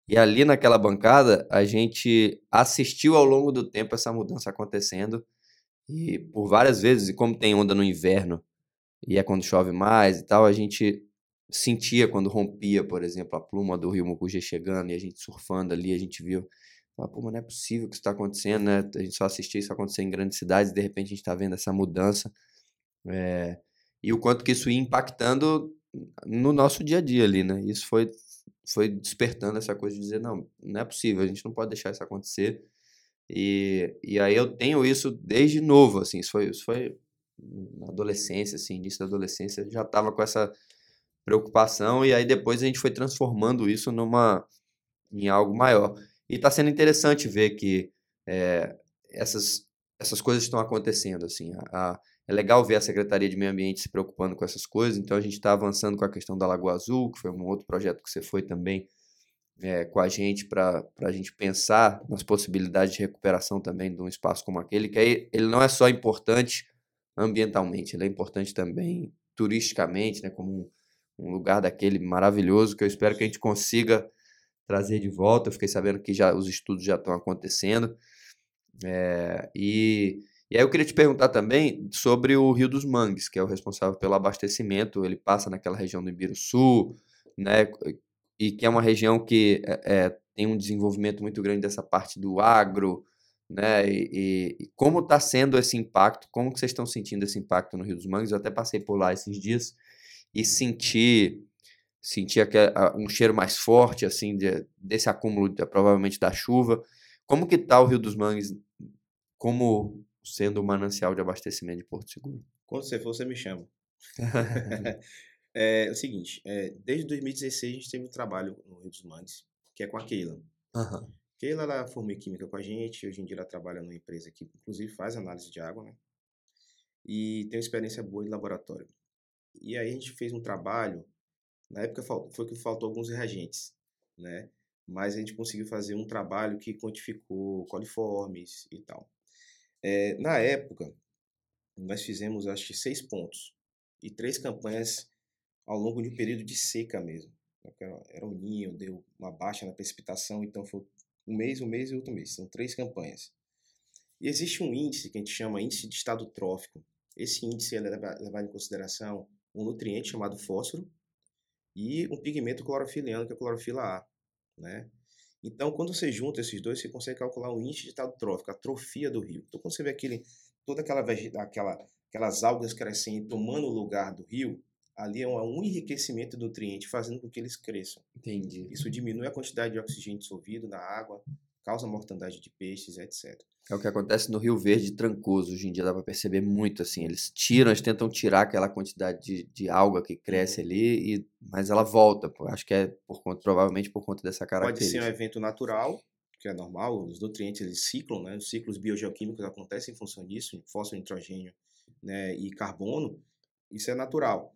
E ali naquela bancada, a gente assistiu ao longo do tempo essa mudança acontecendo. E por várias vezes, e como tem onda no inverno, e é quando chove mais e tal, a gente sentia quando rompia, por exemplo, a pluma do rio Mucugê chegando e a gente surfando ali, a gente viu, falava, pô, mas não é possível que isso está acontecendo, né? A gente só assistia isso acontecer em grandes cidades e de repente a gente está vendo essa mudança. É, e o quanto que isso ia impactando no nosso dia a dia ali, né? Isso foi, foi despertando essa coisa de dizer, não, não é possível, a gente não pode deixar isso acontecer. E, e aí eu tenho isso desde novo, assim, isso foi, isso foi na adolescência, assim, início da adolescência, já estava com essa preocupação e aí depois a gente foi transformando isso numa em algo maior. E está sendo interessante ver que é, essas, essas coisas estão acontecendo, assim, a, a, é legal ver a Secretaria de Meio Ambiente se preocupando com essas coisas, então a gente está avançando com a questão da Lagoa Azul, que foi um outro projeto que você foi também é, com a gente para a gente pensar nas possibilidades de recuperação também de um espaço como aquele, que aí ele não é só importante ambientalmente, ele é importante também turisticamente, né, como um, um lugar daquele maravilhoso que eu espero que a gente consiga trazer de volta. Eu fiquei sabendo que já os estudos já estão acontecendo. É, e, e aí eu queria te perguntar também sobre o Rio dos Mangues, que é o responsável pelo abastecimento. Ele passa naquela região do Ibiruçu, né? E que é uma região que é, tem um desenvolvimento muito grande dessa parte do agro, né? E, e como está sendo esse impacto? Como que vocês estão sentindo esse impacto no Rio dos Mangues? Eu até passei por lá esses dias e senti senti um cheiro mais forte assim de, desse acúmulo de, provavelmente da chuva. Como que está o Rio dos Mangues como sendo o manancial de abastecimento de Porto Seguro? Quando você for, você me chama. é, é, o seguinte, é, desde 2016 a gente teve um trabalho no Rio dos Mangues, que é com a Keila. Uhum. Ela formou química com a gente, hoje em dia ela trabalha numa empresa que inclusive faz análise de água, né? E tem uma experiência boa em laboratório. E aí a gente fez um trabalho, na época foi que faltou alguns reagentes, né? Mas a gente conseguiu fazer um trabalho que quantificou coliformes e tal. É, na época, nós fizemos acho que seis pontos e três campanhas ao longo de um período de seca mesmo. Era um ninho, deu uma baixa na precipitação, então foi um mês, um mês e outro mês. São três campanhas. E existe um índice que a gente chama índice de estado trófico. Esse índice é levado em consideração um nutriente chamado fósforo e um pigmento clorofiliano, que é a clorofila A. Né? Então, quando você junta esses dois, você consegue calcular o índice de estado trófico, a atrofia do rio. Então, quando você vê aquele, toda aquela, aquela aquelas algas crescendo tomando o lugar do rio, ali é um enriquecimento do nutriente, fazendo com que eles cresçam. Entendi. Isso diminui a quantidade de oxigênio dissolvido na água, causa mortandade de peixes, etc. É o que acontece no Rio Verde Trancoso. Hoje em dia dá para perceber muito assim. Eles tiram, eles tentam tirar aquela quantidade de, de alga que cresce ali, e, mas ela volta. Acho que é por conta, provavelmente por conta dessa Pode ser característica. um evento natural, que é normal, os nutrientes eles ciclam, né? Os ciclos biogeoquímicos acontecem em função disso, fósforo, nitrogênio, né, e carbono. Isso é natural.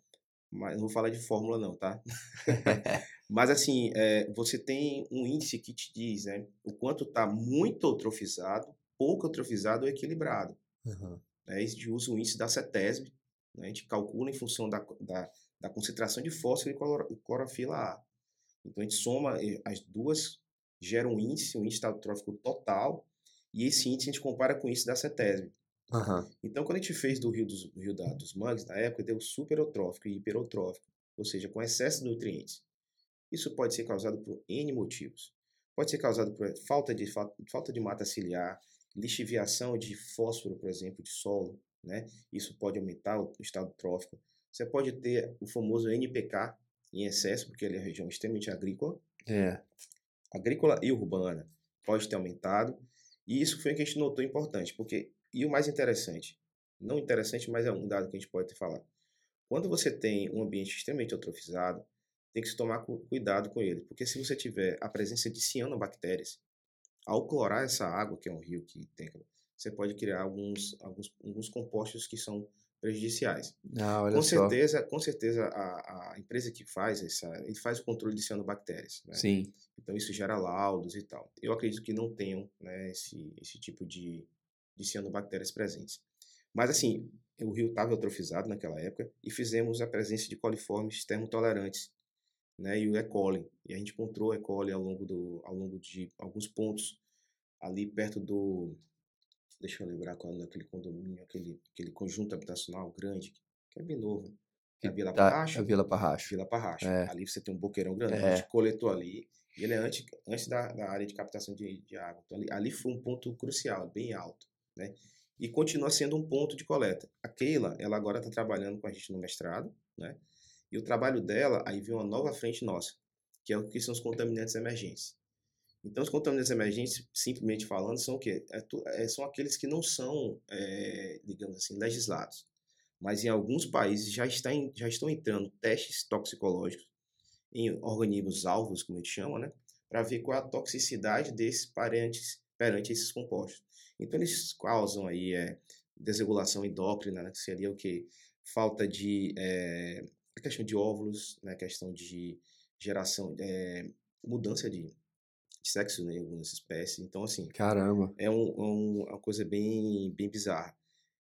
Mas não vou falar de fórmula não, tá? Mas assim, é, você tem um índice que te diz, né, o quanto está muito eutrofizado, pouco eutrofizado ou equilibrado. Uhum. A gente usa o índice da CETESB, né? a gente calcula em função da, da, da concentração de fósforo e clorofila A. Então a gente soma eh, as duas, gera um índice, um índice eutrófico total, e esse índice a gente compara com o índice da CETESB. Uhum. Então, quando a gente fez do rio dos, do rio da, dos mangues, na época, deu supereutrófico e hiperotrófico, ou seja, com excesso de nutrientes. Isso pode ser causado por N motivos. Pode ser causado por falta de, falta de mata ciliar, lixiviação de fósforo, por exemplo, de solo, né? Isso pode aumentar o estado trófico. Você pode ter o famoso NPK em excesso, porque ele é uma região extremamente agrícola. É. Agrícola e urbana. Pode ter aumentado. E isso foi o que a gente notou importante, porque e o mais interessante, não interessante, mas é um dado que a gente pode falar. Quando você tem um ambiente extremamente eutrofizado, tem que se tomar cuidado com ele, porque se você tiver a presença de cianobactérias, ao clorar essa água, que é um rio que tem, você pode criar alguns, alguns, alguns compostos que são prejudiciais. Ah, com só. certeza, com certeza a, a empresa que faz essa, ele faz o controle de cianobactérias. Né? Sim. Então isso gera laudos e tal. Eu acredito que não tenham né, esse, esse tipo de, de cianobactérias presentes. Mas assim, o rio estava eutrofizado naquela época e fizemos a presença de coliformes termotolerantes, né, e o E. coli. E a gente encontrou E. coli ao longo, do, ao longo de alguns pontos ali perto do, deixa eu lembrar qual é aquele condomínio, aquele, aquele conjunto habitacional grande, que é bem novo. Que é a Vila tá, Parracho. A Vila Parracho. Vila Parracho. É. Ali você tem um boqueirão grande, é. a gente coletou ali. E ele é antes, antes da, da área de captação de, de água. Então, ali, ali foi um ponto crucial, bem alto né? E continua sendo um ponto de coleta. A Keila, ela agora está trabalhando com a gente no mestrado, né? E o trabalho dela, aí vem uma nova frente nossa, que é o que são os contaminantes emergentes. Então, os contaminantes emergentes, simplesmente falando, são o quê? É, é, são aqueles que não são, é, digamos assim, legislados. Mas em alguns países já, está em, já estão entrando testes toxicológicos em organismos alvos, como a gente chama, né? Para ver qual é a toxicidade desses parentes perante esses compostos. Então, eles causam aí é, desregulação endócrina, né, que seria o que? Falta de. É, a questão de óvulos, né, a questão de geração, é, mudança de, de sexo né, em algumas espécies. Então, assim. Caramba! É, um, um, uma coisa bem, bem bizarra.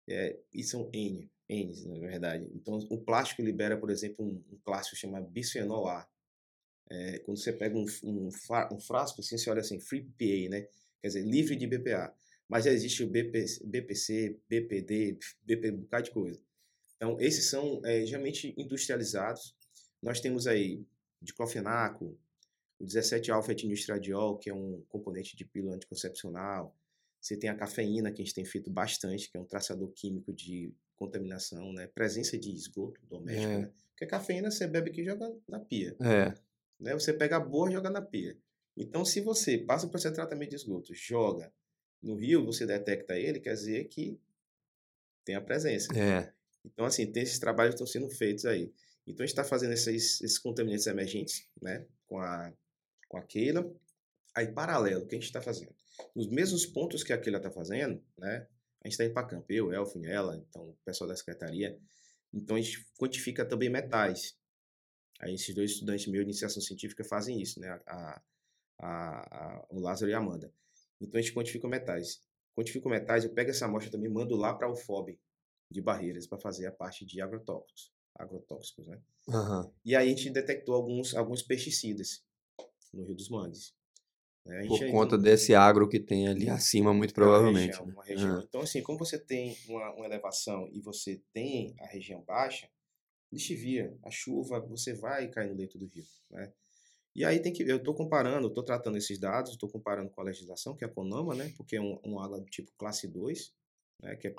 É, e são N, N, na verdade. Então, o plástico libera, por exemplo, um, um plástico chamado bisfenol A. É, quando você pega um, um, um, frasco, assim, você olha assim, free PA, né? Quer dizer, livre de BPA mas já existe o BPC, BPC BPD, BP, um bocado de coisa. Então, esses são é, geralmente industrializados. Nós temos aí diclofenaco, o 17-alfa-etinistradiol, que é um componente de pílula anticoncepcional. Você tem a cafeína, que a gente tem feito bastante, que é um traçador químico de contaminação, né? Presença de esgoto doméstico, é. né? Porque a cafeína você bebe aqui e joga na pia. É. Né? Você pega a boa e joga na pia. Então, se você passa por esse tratamento de esgoto, joga no rio, você detecta ele, quer dizer que tem a presença. É. Então, assim, tem esses trabalhos que estão sendo feitos aí. Então, a gente está fazendo esses, esses contaminantes emergentes, né, com a, com a Keila. Aí, paralelo, o que a gente está fazendo? Nos mesmos pontos que a Keila está fazendo, né, a gente está indo para campo, eu, Elfin, ela, então, o pessoal da secretaria. Então, a gente quantifica também metais. Aí, esses dois estudantes meus de iniciação científica fazem isso, né, a, a, a, o Lázaro e a Amanda. Então a gente quantifica metais. Quantifico metais, eu pego essa amostra também mando lá para o FOB de barreiras para fazer a parte de agrotóxicos, agrotóxicos, né? Uhum. E aí a gente detectou alguns, alguns pesticidas no Rio dos Mangues. Né? Por conta desse agro que tem ali acima, muito provavelmente. Região, uma região. Uhum. Então, assim, como você tem uma, uma, elevação e você tem a região baixa, lixivia, a chuva, você vai cair no leito do rio, né? E aí tem que eu estou comparando, estou tratando esses dados, estou comparando com a legislação, que é a CONAMA, né? Porque é um, um do tipo classe 2, né? Que é,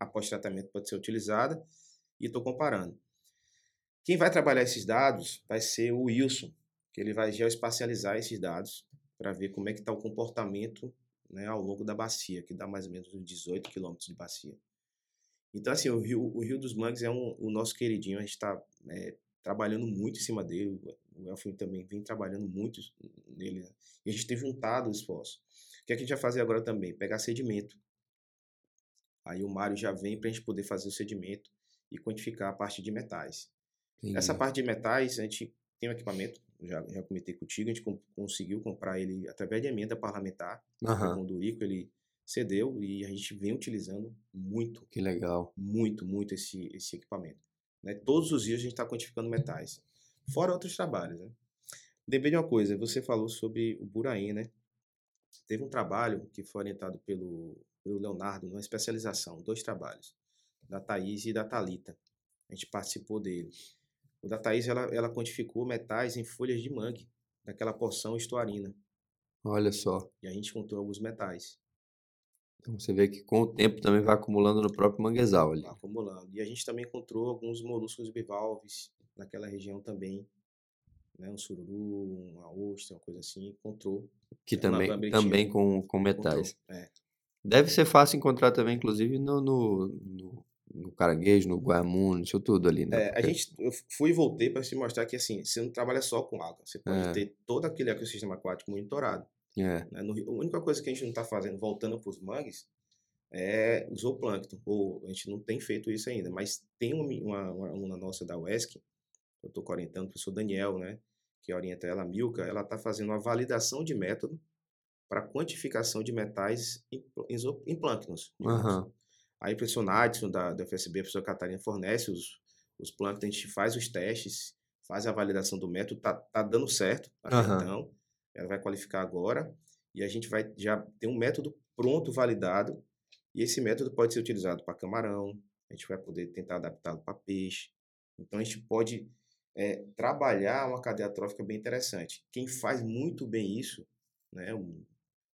após tratamento pode ser utilizada, e estou comparando. Quem vai trabalhar esses dados vai ser o Wilson, que ele vai geoespacializar esses dados para ver como é que está o comportamento né, ao longo da bacia, que dá mais ou menos uns 18 quilômetros de bacia. Então, assim, o Rio, o Rio dos Mangues é um, o nosso queridinho, a gente está é, trabalhando muito em cima dele. O Elfin também vem trabalhando muito nele. Né? E a gente tem juntado o esforço. O que, é que a gente vai fazer agora também? Pegar sedimento. Aí o Mário já vem para a gente poder fazer o sedimento e quantificar a parte de metais. Entendi. Essa parte de metais, a gente tem um equipamento, já, já comentei contigo, a gente conseguiu comprar ele através de emenda parlamentar. Uhum. Com o Durico, ele cedeu e a gente vem utilizando muito. Que legal. Muito, muito esse, esse equipamento. Né? Todos os dias a gente está quantificando metais. Fora outros trabalhos. Né? Lembrei de uma coisa, você falou sobre o Buraim, né? Teve um trabalho que foi orientado pelo, pelo Leonardo, numa especialização, dois trabalhos, da Thaís e da Talita. A gente participou dele. O da Thaís, ela, ela quantificou metais em folhas de mangue, daquela porção estuarina. Olha só. E a gente encontrou alguns metais. Então você vê que com o tempo também vai acumulando no próprio manguezal ali. Vai acumulando. E a gente também encontrou alguns moluscos bivalves naquela região também. Né? Um sururu, uma ostra, uma coisa assim, encontrou. Que também, também com, com metais. É. Deve ser fácil encontrar também, inclusive, no, no, no, no caranguejo, no guamu, isso tudo ali, né? É, Porque... a gente, eu fui e voltei para se mostrar que, assim, você não trabalha só com água. Você pode é. ter todo aquele ecossistema aquático monitorado. É. Né? No, a única coisa que a gente não está fazendo, voltando para os mangues, é o zooplâncton. Ou a gente não tem feito isso ainda, mas tem uma, uma, uma aluna nossa da UESC, eu estou orientando, o professor Daniel, né? Que orienta ela, a Milka, ela está fazendo uma validação de método para quantificação de metais em, em, em plânctons. Uhum. Aí o professor Nadson, da, da FSB, a professora Catarina, fornece os, os plânctons, a gente faz os testes, faz a validação do método, tá, tá dando certo até uhum. então ela vai qualificar agora e a gente vai já ter um método pronto, validado, e esse método pode ser utilizado para camarão, a gente vai poder tentar adaptá-lo para peixe. Então a gente pode é, trabalhar uma cadeia trófica bem interessante. Quem faz muito bem isso, né, o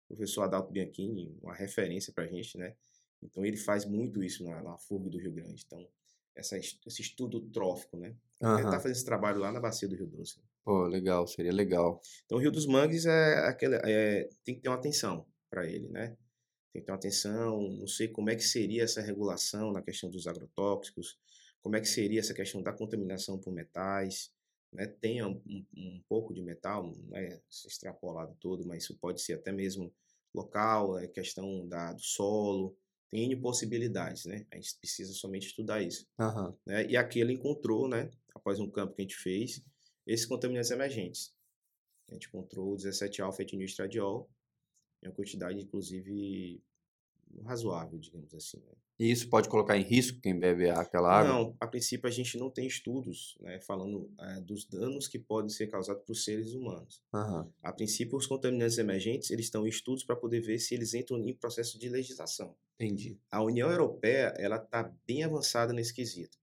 professor Adalto Bianchini, uma referência para a gente, né? Então ele faz muito isso na, na FURG do Rio Grande. Então essa, esse estudo trófico, né? Uhum. Está fazendo esse trabalho lá na bacia do Rio Doce. Pô, legal, seria legal. Então o Rio dos Mangues é aquele, é, tem que ter uma atenção para ele, né? Tem que ter uma atenção, não sei como é que seria essa regulação na questão dos agrotóxicos, como é que seria essa questão da contaminação por metais, né? Tem um, um, um pouco de metal, não é extrapolado todo, mas isso pode ser até mesmo local, é questão da, do solo, tem N possibilidades, né? A gente precisa somente estudar isso. Uhum. Né? E aqui ele encontrou, né? Após um campo que a gente fez, esses contaminantes emergentes. A gente encontrou 17 alfa-etilneoestradiol, em uma quantidade, inclusive, razoável, digamos assim. Né? E isso pode colocar em risco quem bebe aquela água? Não, a princípio a gente não tem estudos né, falando é, dos danos que podem ser causados para os seres humanos. Uhum. A princípio, os contaminantes emergentes eles estão em estudos para poder ver se eles entram em processo de legislação. Entendi. A União Europeia ela está bem avançada nesse quesito.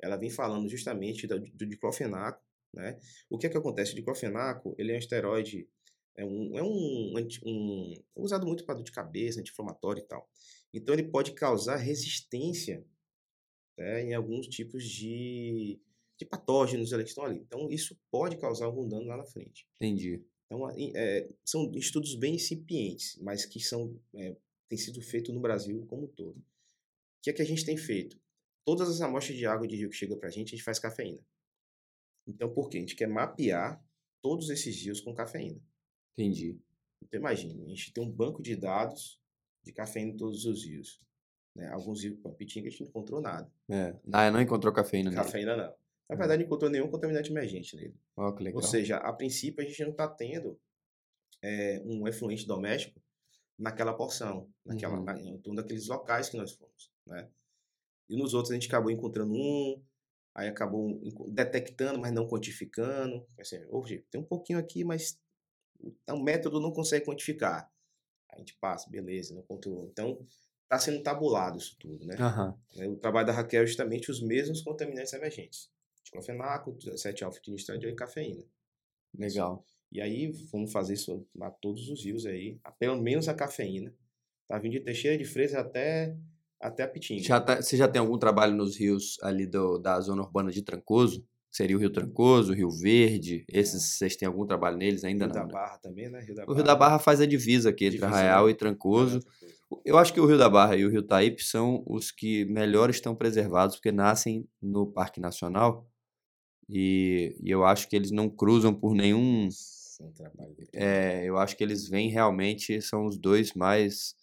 Ela vem falando justamente do, do diclofenaco. Né? O que é que acontece? O diclofenaco ele é um esteroide é um, é um, um usado muito para dor de cabeça, anti-inflamatório e tal. Então ele pode causar resistência né, em alguns tipos de, de patógenos que estão ali. Então isso pode causar algum dano lá na frente. Entendi. Então é, são estudos bem incipientes, mas que são é, têm sido feitos no Brasil como um todo. O que é que a gente tem feito? Todas as amostras de água de rio que chega para a gente, a gente faz cafeína. Então por quê? A gente quer mapear todos esses rios com cafeína. Entendi. Então imagine, a gente tem um banco de dados de cafeína em todos os rios. Né? Alguns rios, Pitinga, a gente não encontrou nada. É. Ah, não encontrou cafeína nele? Cafeína não. Na verdade, não encontrou nenhum contaminante emergente nele. Oh, que legal. Ou seja, a princípio a gente não está tendo é, um efluente doméstico naquela porção, naquela, uhum. na, em um daqueles locais que nós fomos, né? E nos outros a gente acabou encontrando um, aí acabou detectando, mas não quantificando. Assim, hoje tem um pouquinho aqui, mas o método não consegue quantificar. A gente passa, beleza, não controlou. Então, está sendo tabulado isso tudo, né? Uhum. O trabalho da Raquel é justamente os mesmos contaminantes emergentes. Diclofenaco, 7 alfa e cafeína. Legal. E aí, vamos fazer isso a todos os rios aí. Pelo menos a cafeína. Tá vindo de Teixeira de Freitas até, até a Pitinga. Já tá, você já tem algum trabalho nos rios ali do, da zona urbana de Trancoso? Seria o Rio Trancoso, o Rio Verde. Esses, vocês têm algum trabalho neles ainda Rio não? Rio da né? Barra também, né? Rio o Rio da Barra faz a divisa aqui entre Arraial né? e Trancoso. Eu acho que o Rio da Barra e o Rio Taípe são os que melhor estão preservados, porque nascem no Parque Nacional E, e eu acho que eles não cruzam por nenhum. É, eu acho que eles vêm realmente, são os dois mais.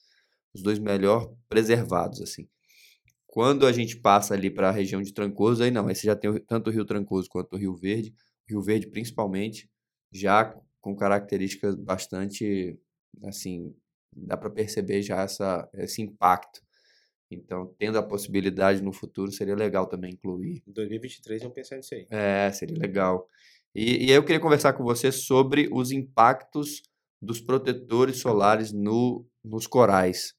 os dois melhor preservados, assim. Quando a gente passa ali para a região de Trancoso, aí não, aí você já tem tanto o Rio Trancoso quanto o Rio Verde, Rio Verde principalmente, já com características bastante, assim, dá para perceber já essa, esse impacto. Então, tendo a possibilidade no futuro, seria legal também incluir. Em 2023 vamos pensar nisso aí. É, seria legal. E, e aí eu queria conversar com você sobre os impactos dos protetores solares no, nos corais.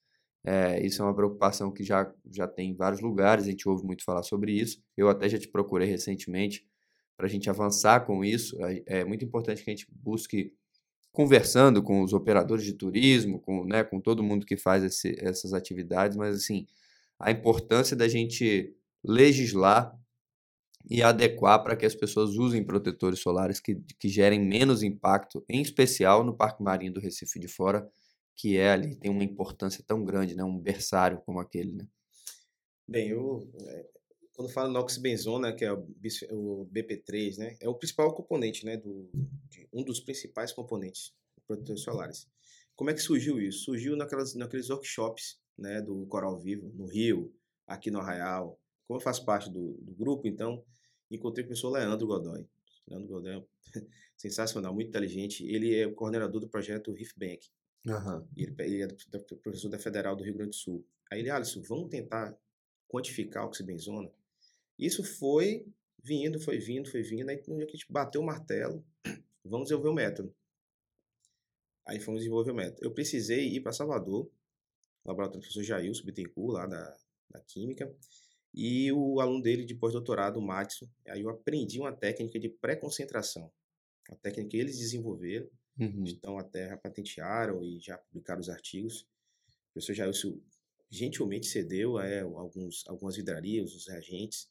É, isso é uma preocupação que já, já tem em vários lugares, a gente ouve muito falar sobre isso. Eu até já te procurei recentemente para a gente avançar com isso. É, muito importante que a gente busque conversando com os operadores de turismo, com, né, com todo mundo que faz esse, essas atividades, mas assim, a importância da gente legislar e adequar para que as pessoas usem protetores solares que, que gerem menos impacto, em especial no Parque Marinho do Recife de Fora, que é ali, tem uma importância tão grande, né? um berçário como aquele. Né? Bem, eu, é, quando falo noxibenzona, que é o BP3, né, é o principal componente, né, do, um dos principais componentes dos protetores solares. Como é que surgiu isso? Surgiu naquelas, naqueles workshops né, do Coral Vivo, no Rio, aqui no Arraial. Como eu faço parte do, do grupo, então, encontrei o professor Leandro Godoy. Leandro Godoy é sensacional, muito inteligente. Ele é o coordenador do projeto Riff Uhum. Ele, ele, é professor da Federal do Rio Grande do Sul. Aí ele, Alisson, vamos tentar quantificar a oxibenzona? Isso foi vindo, foi vindo, foi vindo. Aí a gente bateu o martelo, vamos desenvolver o método. Aí fomos desenvolver o método. Eu precisei ir para Salvador, laboratório do professor Jailson Bittencourt, lá da, da Química, e o aluno dele de pós-doutorado, o Matson. Aí eu aprendi uma técnica de pré-concentração, uma técnica que eles desenvolveram, uhum. então até patentearam e já publicaram os artigos. O professor Jailson gentilmente cedeu é, alguns, algumas vidrarias, os reagentes.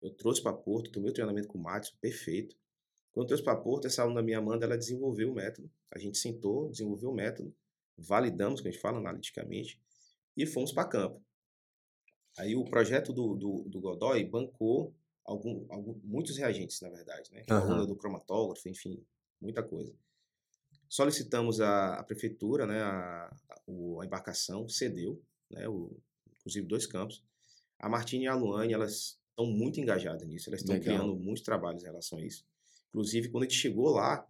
Eu trouxe para Porto, tomei o treinamento com o Matson, perfeito. Quando eu trouxe para Porto, essa aluna minha Amanda, ela desenvolveu o método. A gente sentou, desenvolveu o método, validamos, que a gente fala analiticamente, e fomos para campo. Aí o projeto do, do, do Godoy bancou algum, algum, muitos reagentes, na verdade, né? Uhum. A onda do cromatógrafo, enfim, muita coisa. Solicitamos a, a prefeitura, né? A, a, embarcação cedeu, né? O, inclusive dois campos. A Martina e a Luane, elas estão muito engajadas nisso, elas estão criando muitos trabalhos em relação a isso. Inclusive, quando a gente chegou lá,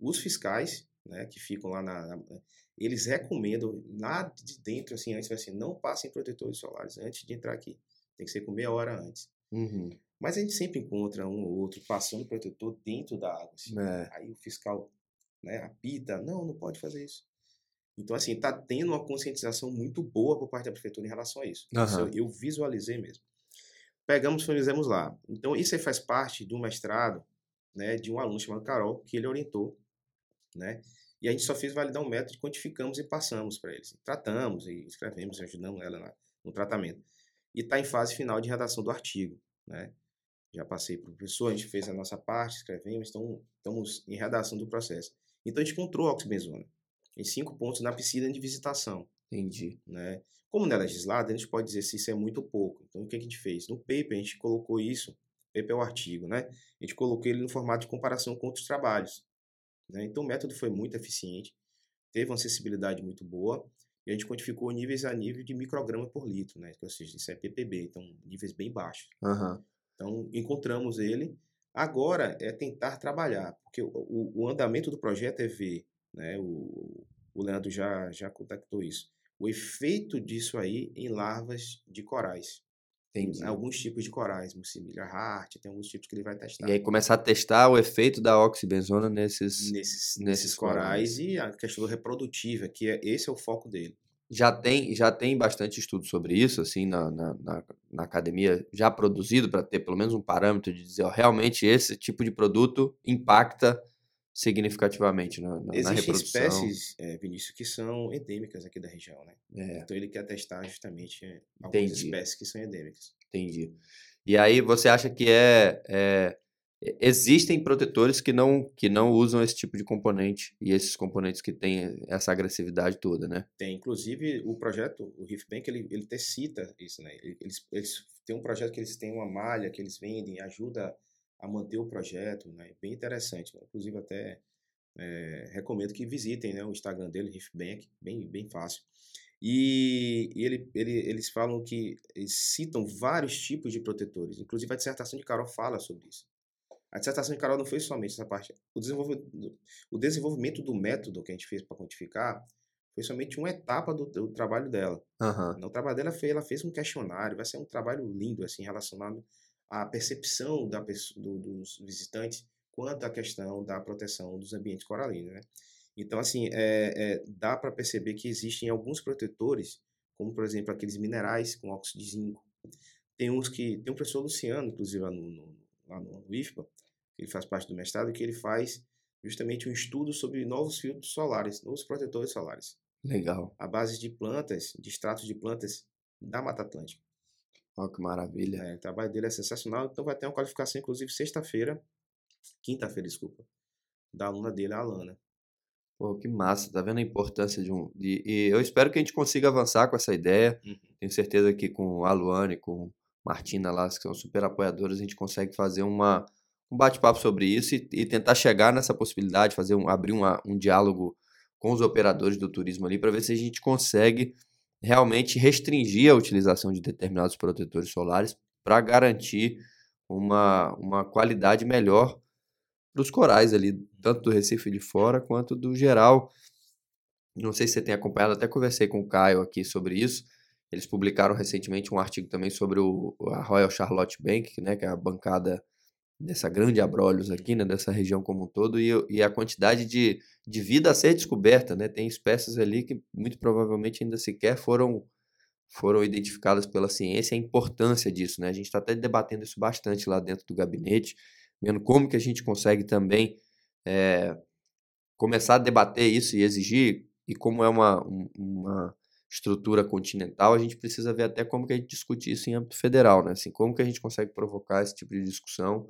os fiscais, né, que ficam lá na, na eles recomendam nada de dentro, assim, antes, assim, não passem protetores solares antes de entrar aqui. Tem que ser com meia hora antes. Uhum. Mas a gente sempre encontra um ou outro passando protetor dentro da água. Assim. É. Aí o fiscal né, apita, não, não pode fazer isso. Então, assim, tá tendo uma conscientização muito boa por parte da prefeitura em relação a isso. Uhum. isso eu, visualizei mesmo. Pegamos, fizemos lá. Então, isso aí faz parte do mestrado né, de um aluno chamado Carol, que ele orientou, né? E a gente só fez validar um método, quantificamos e passamos para eles. Tratamos e escrevemos e ajudamos ela no tratamento. E está em fase final de redação do artigo. Né? Já passei para o professor, a gente fez a nossa parte, escrevemos, então estamos em redação do processo. Então a gente encontrou a oxibenzona em cinco pontos na piscina de visitação. Entendi. Né? Como não é legislado, a gente pode dizer se isso é muito pouco. Então o que a gente fez? No paper a gente colocou isso, paper é o artigo, né? A gente colocou ele no formato de comparação com outros trabalhos. Né? Então o método foi muito eficiente, teve uma acessibilidade muito boa e a gente quantificou níveis a nível de micrograma por litro, né? ou seja, isso é ppb, então níveis bem baixos. Uhum. Então encontramos ele. Agora é tentar trabalhar, porque o, o, o andamento do projeto é ver, né? o, o Leandro já, já contactou isso, o efeito disso aí em larvas de corais. Tem alguns tipos de corais, Mucimilha Hart, tem alguns tipos que ele vai testar. E aí começar a testar o efeito da oxibenzona nesses, nesses, nesses corais, corais. e a questão reprodutiva, que é, esse é o foco dele. Já tem, já tem bastante estudo sobre isso, assim, na, na, na, na academia, já produzido, para ter pelo menos um parâmetro de dizer, ó, realmente esse tipo de produto impacta significativamente na, na, Existem na reprodução. espécies, é, Vinícius, que são endêmicas aqui da região, né? É. Então ele quer testar justamente é, algumas Entendi. espécies que são endêmicas. Entendi. E aí você acha que é, é, existem protetores que não que não usam esse tipo de componente e esses componentes que têm essa agressividade toda, né? Tem, inclusive o projeto, o Reef Bank, ele, ele até cita isso, né? Eles, eles têm um projeto que eles têm uma malha que eles vendem, ajuda a manter o projeto, né? Bem interessante, né? inclusive até é, recomendo que visitem né, o Instagram dele, Riffbank, bem, bem fácil. E, e ele, ele, eles falam que eles citam vários tipos de protetores, inclusive a dissertação de Carol fala sobre isso. A dissertação de Carol não foi somente essa parte. O desenvolvimento, o desenvolvimento do método que a gente fez para quantificar foi somente uma etapa do, do trabalho dela. Uhum. O trabalho dela foi, ela fez um questionário, vai ser um trabalho lindo assim relacionado à percepção da do, dos visitantes quanto à questão da proteção dos ambientes coralinos, né? Então, assim, é, é, dá para perceber que existem alguns protetores, como, por exemplo, aqueles minerais com óxido de zinco. Tem uns que... Tem um professor Luciano, inclusive, lá no, no, lá no que ele faz parte do mestrado, que ele faz justamente um estudo sobre novos filtros solares, novos protetores solares. Legal. A base de plantas, de extratos de plantas da Mata Atlântica. Olha que maravilha. É, o trabalho dele é sensacional, então vai ter uma qualificação, inclusive, sexta-feira, quinta-feira, desculpa, da aluna dele, a Alana. Pô, que massa, tá vendo a importância de um. De, e eu espero que a gente consiga avançar com essa ideia. Uhum. Tenho certeza que com a Luane, com Martina lá, que são super apoiadores, a gente consegue fazer uma, um bate-papo sobre isso e, e, tentar chegar nessa possibilidade, fazer um, abrir uma, um diálogo com os operadores do turismo ali para ver se a gente consegue realmente restringir a utilização de determinados protetores solares para garantir uma, uma qualidade melhor dos corais ali, tanto do Recife de fora quanto do geral. Não sei se você tem acompanhado, até conversei com o Caio aqui sobre isso. Eles publicaram recentemente um artigo também sobre o, a Royal Charlotte Bank, né, que é a bancada dessa grande abrolhos aqui, né, dessa região como um todo, e, e a quantidade de, de vida a ser descoberta. Né? Tem espécies ali que muito provavelmente ainda sequer foram, foram identificadas pela ciência, a importância disso. Né? A gente está até debatendo isso bastante lá dentro do gabinete vendo como que a gente consegue também é, começar a debater isso e exigir, e como é uma, uma estrutura continental, a gente precisa ver até como que a gente discute isso em âmbito federal, né? Assim, como que a gente consegue provocar esse tipo de discussão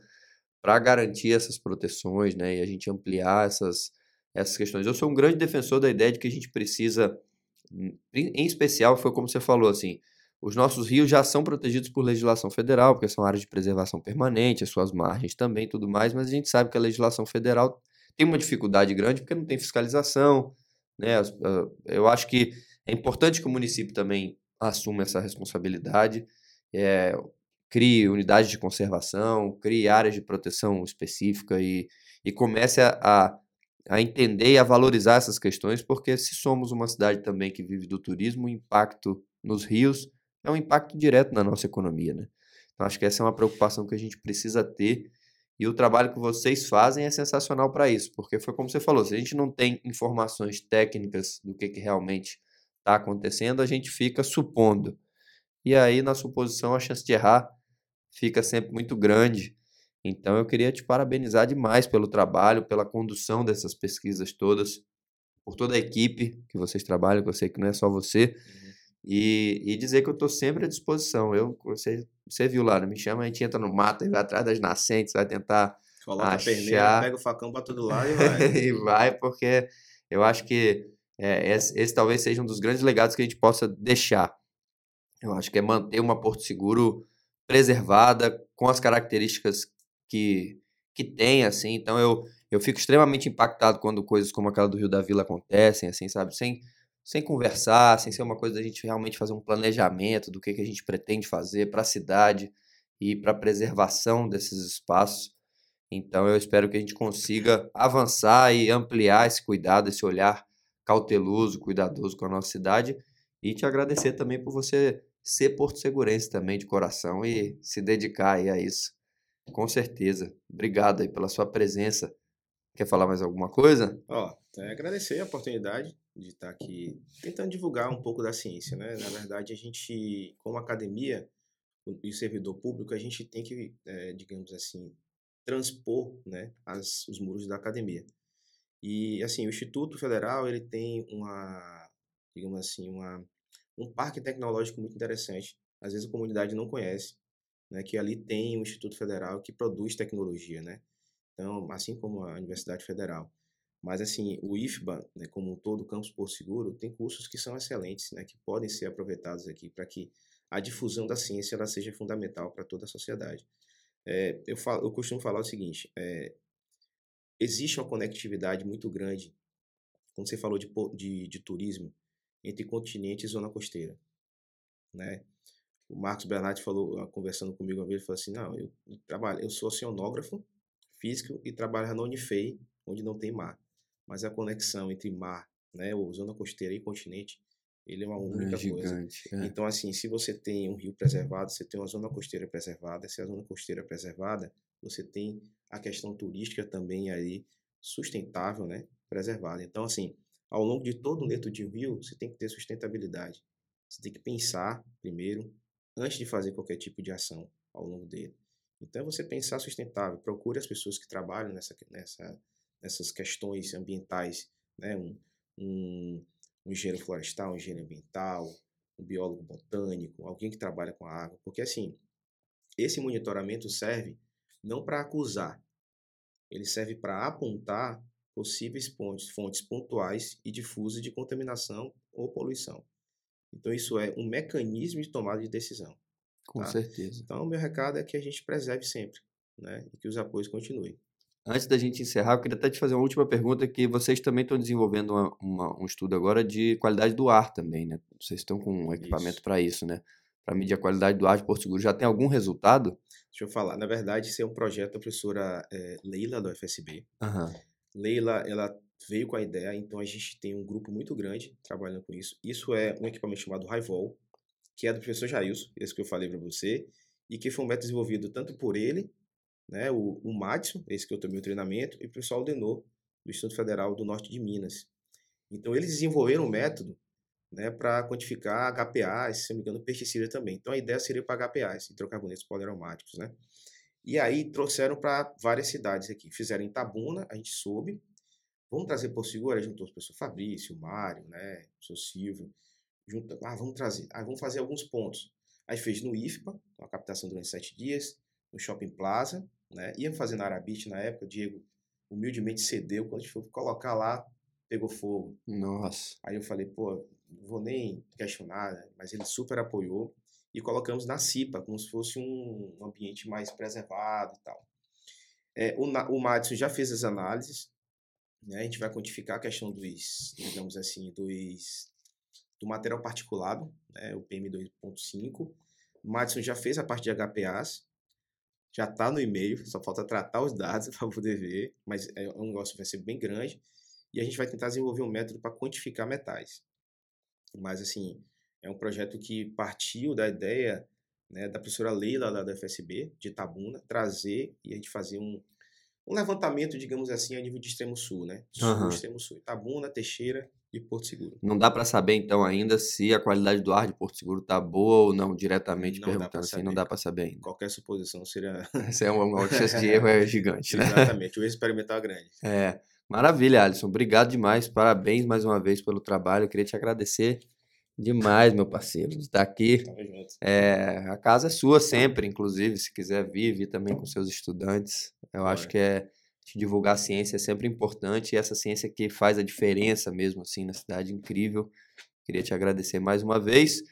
para garantir essas proteções, né? E a gente ampliar essas, essas questões. Eu sou um grande defensor da ideia de que a gente precisa, em especial, foi como você falou, assim, os nossos rios já são protegidos por legislação federal, porque são áreas de preservação permanente, as suas margens também tudo mais, mas a gente sabe que a legislação federal tem uma dificuldade grande porque não tem fiscalização. Né? Eu acho que é importante que o município também assuma essa responsabilidade, é, crie unidades de conservação, crie áreas de proteção específica e, e comece a, a, a entender e a valorizar essas questões, porque se somos uma cidade também que vive do turismo, o impacto nos rios é um impacto direto na nossa economia, né? Então acho que essa é uma preocupação que a gente precisa ter e o trabalho que vocês fazem é sensacional para isso, porque foi como você falou, se a gente não tem informações técnicas do que, que realmente está acontecendo, a gente fica supondo. E aí, na suposição, a chance de errar fica sempre muito grande. Então, eu queria te parabenizar demais pelo trabalho, pela condução dessas pesquisas todas, por toda a equipe que vocês trabalham, que eu sei que não é só você. Uhum e, e dizer que eu estou sempre à disposição. Eu, você, você viu lá, me chama, a gente entra no mato, vai atrás das nascentes, vai tentar Coloca achar... a perneira, pega o facão para todo lado e vai. e vai, porque eu acho que é, esse, esse, talvez seja um dos grandes legados que a gente possa deixar. Eu acho que é manter uma Porto Seguro preservada, com as características que, que tem, assim. Então, eu, eu fico extremamente impactado quando coisas como aquela do Rio da Vila acontecem, assim, sabe? Sem sem conversar, sem ser uma coisa da gente realmente fazer um planejamento do que, que a gente pretende fazer para a cidade e para a preservação desses espaços. Então eu espero que a gente consiga avançar e ampliar esse cuidado, esse olhar cauteloso, cuidadoso com a nossa cidade e te agradecer também por você ser Porto Segurense também de coração e se dedicar aí a isso. Com certeza. Obrigado aí pela sua presença. Quer falar mais alguma coisa? Ó, oh, agradecer a oportunidade de estar aqui tentando divulgar um pouco da ciência, né? Na verdade, a gente, como academia e servidor público, a gente tem que, é, digamos assim, transpor, né, as, os muros da academia. E assim, o Instituto Federal ele tem uma, digamos assim, uma um parque tecnológico muito interessante. Às vezes a comunidade não conhece, né, que ali tem o Instituto Federal que produz tecnologia, né? Então, assim como a Universidade Federal. Mas, assim, o IFBA, né, como um todo, o Campus Porto Seguro, tem cursos que são excelentes, né, que podem ser aproveitados aqui para que a difusão da ciência ela seja fundamental para toda a sociedade. É, eu, falo, eu costumo falar o seguinte: é, existe uma conectividade muito grande, quando você falou de, de, de turismo, entre continente e zona costeira. Né? O Marcos Bernardi falou, conversando comigo uma vez, ele falou assim: Não, eu, eu trabalho, eu sou oceanógrafo físico e trabalho na Unifei, onde não tem mar. Mas a conexão entre mar, né, ou zona costeira e continente, ele é uma única é gigante, coisa. É. Então, assim, se você tem um rio preservado, você tem uma zona costeira preservada. Se a zona costeira é preservada, você tem a questão turística também aí sustentável, né, preservada. Então, assim, ao longo de todo o leito de rio, você tem que ter sustentabilidade. Você tem que pensar primeiro, antes de fazer qualquer tipo de ação ao longo dele. Então, é você pensar sustentável. Procure as pessoas que trabalham nessa, nessa, nessas questões ambientais, né, um, um um engenheiro florestal, um engenheiro ambiental, um biólogo botânico, alguém que trabalha com a água, porque assim, esse monitoramento serve não para acusar, ele serve para apontar possíveis pontos, fontes pontuais e difusas de contaminação ou poluição. Então, isso é um mecanismo de tomada de decisão. Com tá? certeza. Então, o meu recado é que a gente preserve sempre, né? E que os apoios continuem. Antes da gente encerrar, eu queria até te fazer uma última pergunta, que vocês também estão desenvolvendo uma, uma, um estudo agora de qualidade do ar também, né? Vocês estão com um equipamento para isso, né? Para medir a qualidade do ar de Porto Seguro. Já tem algum resultado? Deixa eu falar. Na verdade, isso é um projeto da professora é, Leila, do FSB. Uhum. Leila, ela veio com a ideia, então a gente tem um grupo muito grande trabalhando com isso. Isso é um equipamento chamado Highvol, que é do professor Jailson, esse que eu falei para você, e que foi um método desenvolvido tanto por ele né, o, o Madison, esse que eu tomei o treinamento, e o pessoal Denô, do Instituto Federal do Norte de Minas. Então, eles desenvolveram um método né, para quantificar HPAs, se não me engano, pesticida também. Então, a ideia seria para HPAs, hidrocarbonetos poliaromáticos, né? E aí, trouxeram para várias cidades aqui. Fizeram em Tabuna, a gente soube. Vamos trazer por seguro, aí juntou o professor Fabrício, o Mário, né, o seu Silvio. Junto, ah, vamos trazer. Ah, vamos fazer alguns pontos. Aí fez no IFPA, uma captação durante sete dias, no Shopping Plaza, né? Ia fazer na Arabite na época, o Diego humildemente cedeu. Quando a gente foi colocar lá, pegou fogo. Nossa. Aí eu falei, pô, não vou nem questionar, né? mas ele super apoiou. E colocamos na CIPA, como se fosse um ambiente mais preservado e tal. É, o, o Madison já fez as análises, né? a gente vai quantificar a questão dos, digamos assim, dos, do material particulado, né? o PM2.5. O Madison já fez a parte de HPAs, já está no e-mail, só falta tratar os dados para poder ver, mas é um negócio que vai ser bem grande. E a gente vai tentar desenvolver um método para quantificar metais. Mas, assim, é um projeto que partiu da ideia né, da professora Leila, lá da FSB, de Tabuna, trazer e a gente fazer um, um levantamento, digamos assim, a nível de extremo sul, né? Sul, uhum. extremo sul. Itabuna, Teixeira e Porto Seguro. Não dá para saber, então, ainda se a qualidade do ar de Porto Seguro tá boa ou não, diretamente não perguntando assim, não dá para saber ainda. Qualquer suposição seria... Essa é uma, uma chance de erro é gigante, né? Exatamente, o experimental é grande. É, maravilha, Alisson. Obrigado demais, parabéns mais uma vez pelo trabalho. Eu queria te agradecer demais, meu parceiro, de estar aqui. É, a casa é sua sempre, inclusive, se quiser vir, vir também com seus estudantes. Eu acho que é divulgar a ciência é sempre importante e essa ciência que faz a diferença mesmo assim na cidade, incrível. Queria te agradecer mais uma vez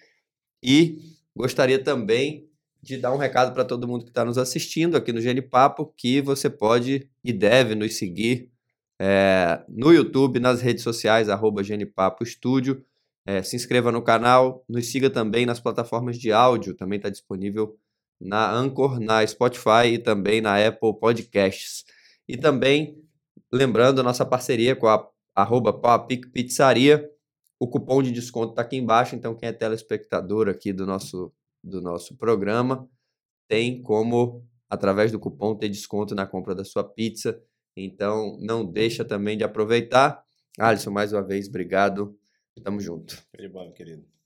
e gostaria também de dar um recado para todo mundo que está nos assistindo aqui no Gene Papo, que você pode e deve nos seguir é, no YouTube, nas redes sociais, arroba Genipapo Estúdio. É, se inscreva no canal, nos siga também nas plataformas de áudio, também está disponível na Anchor, na Spotify e também na Apple Podcasts. E também, lembrando, nossa parceria com a arroba Papic Pizzaria, o cupom de desconto está aqui embaixo, então quem é telespectador aqui do nosso, do nosso programa tem como, através do cupom, ter desconto na compra da sua pizza. Então, não deixa também de aproveitar. Alisson, mais uma vez, obrigado. Tamo junto. Bom, querido.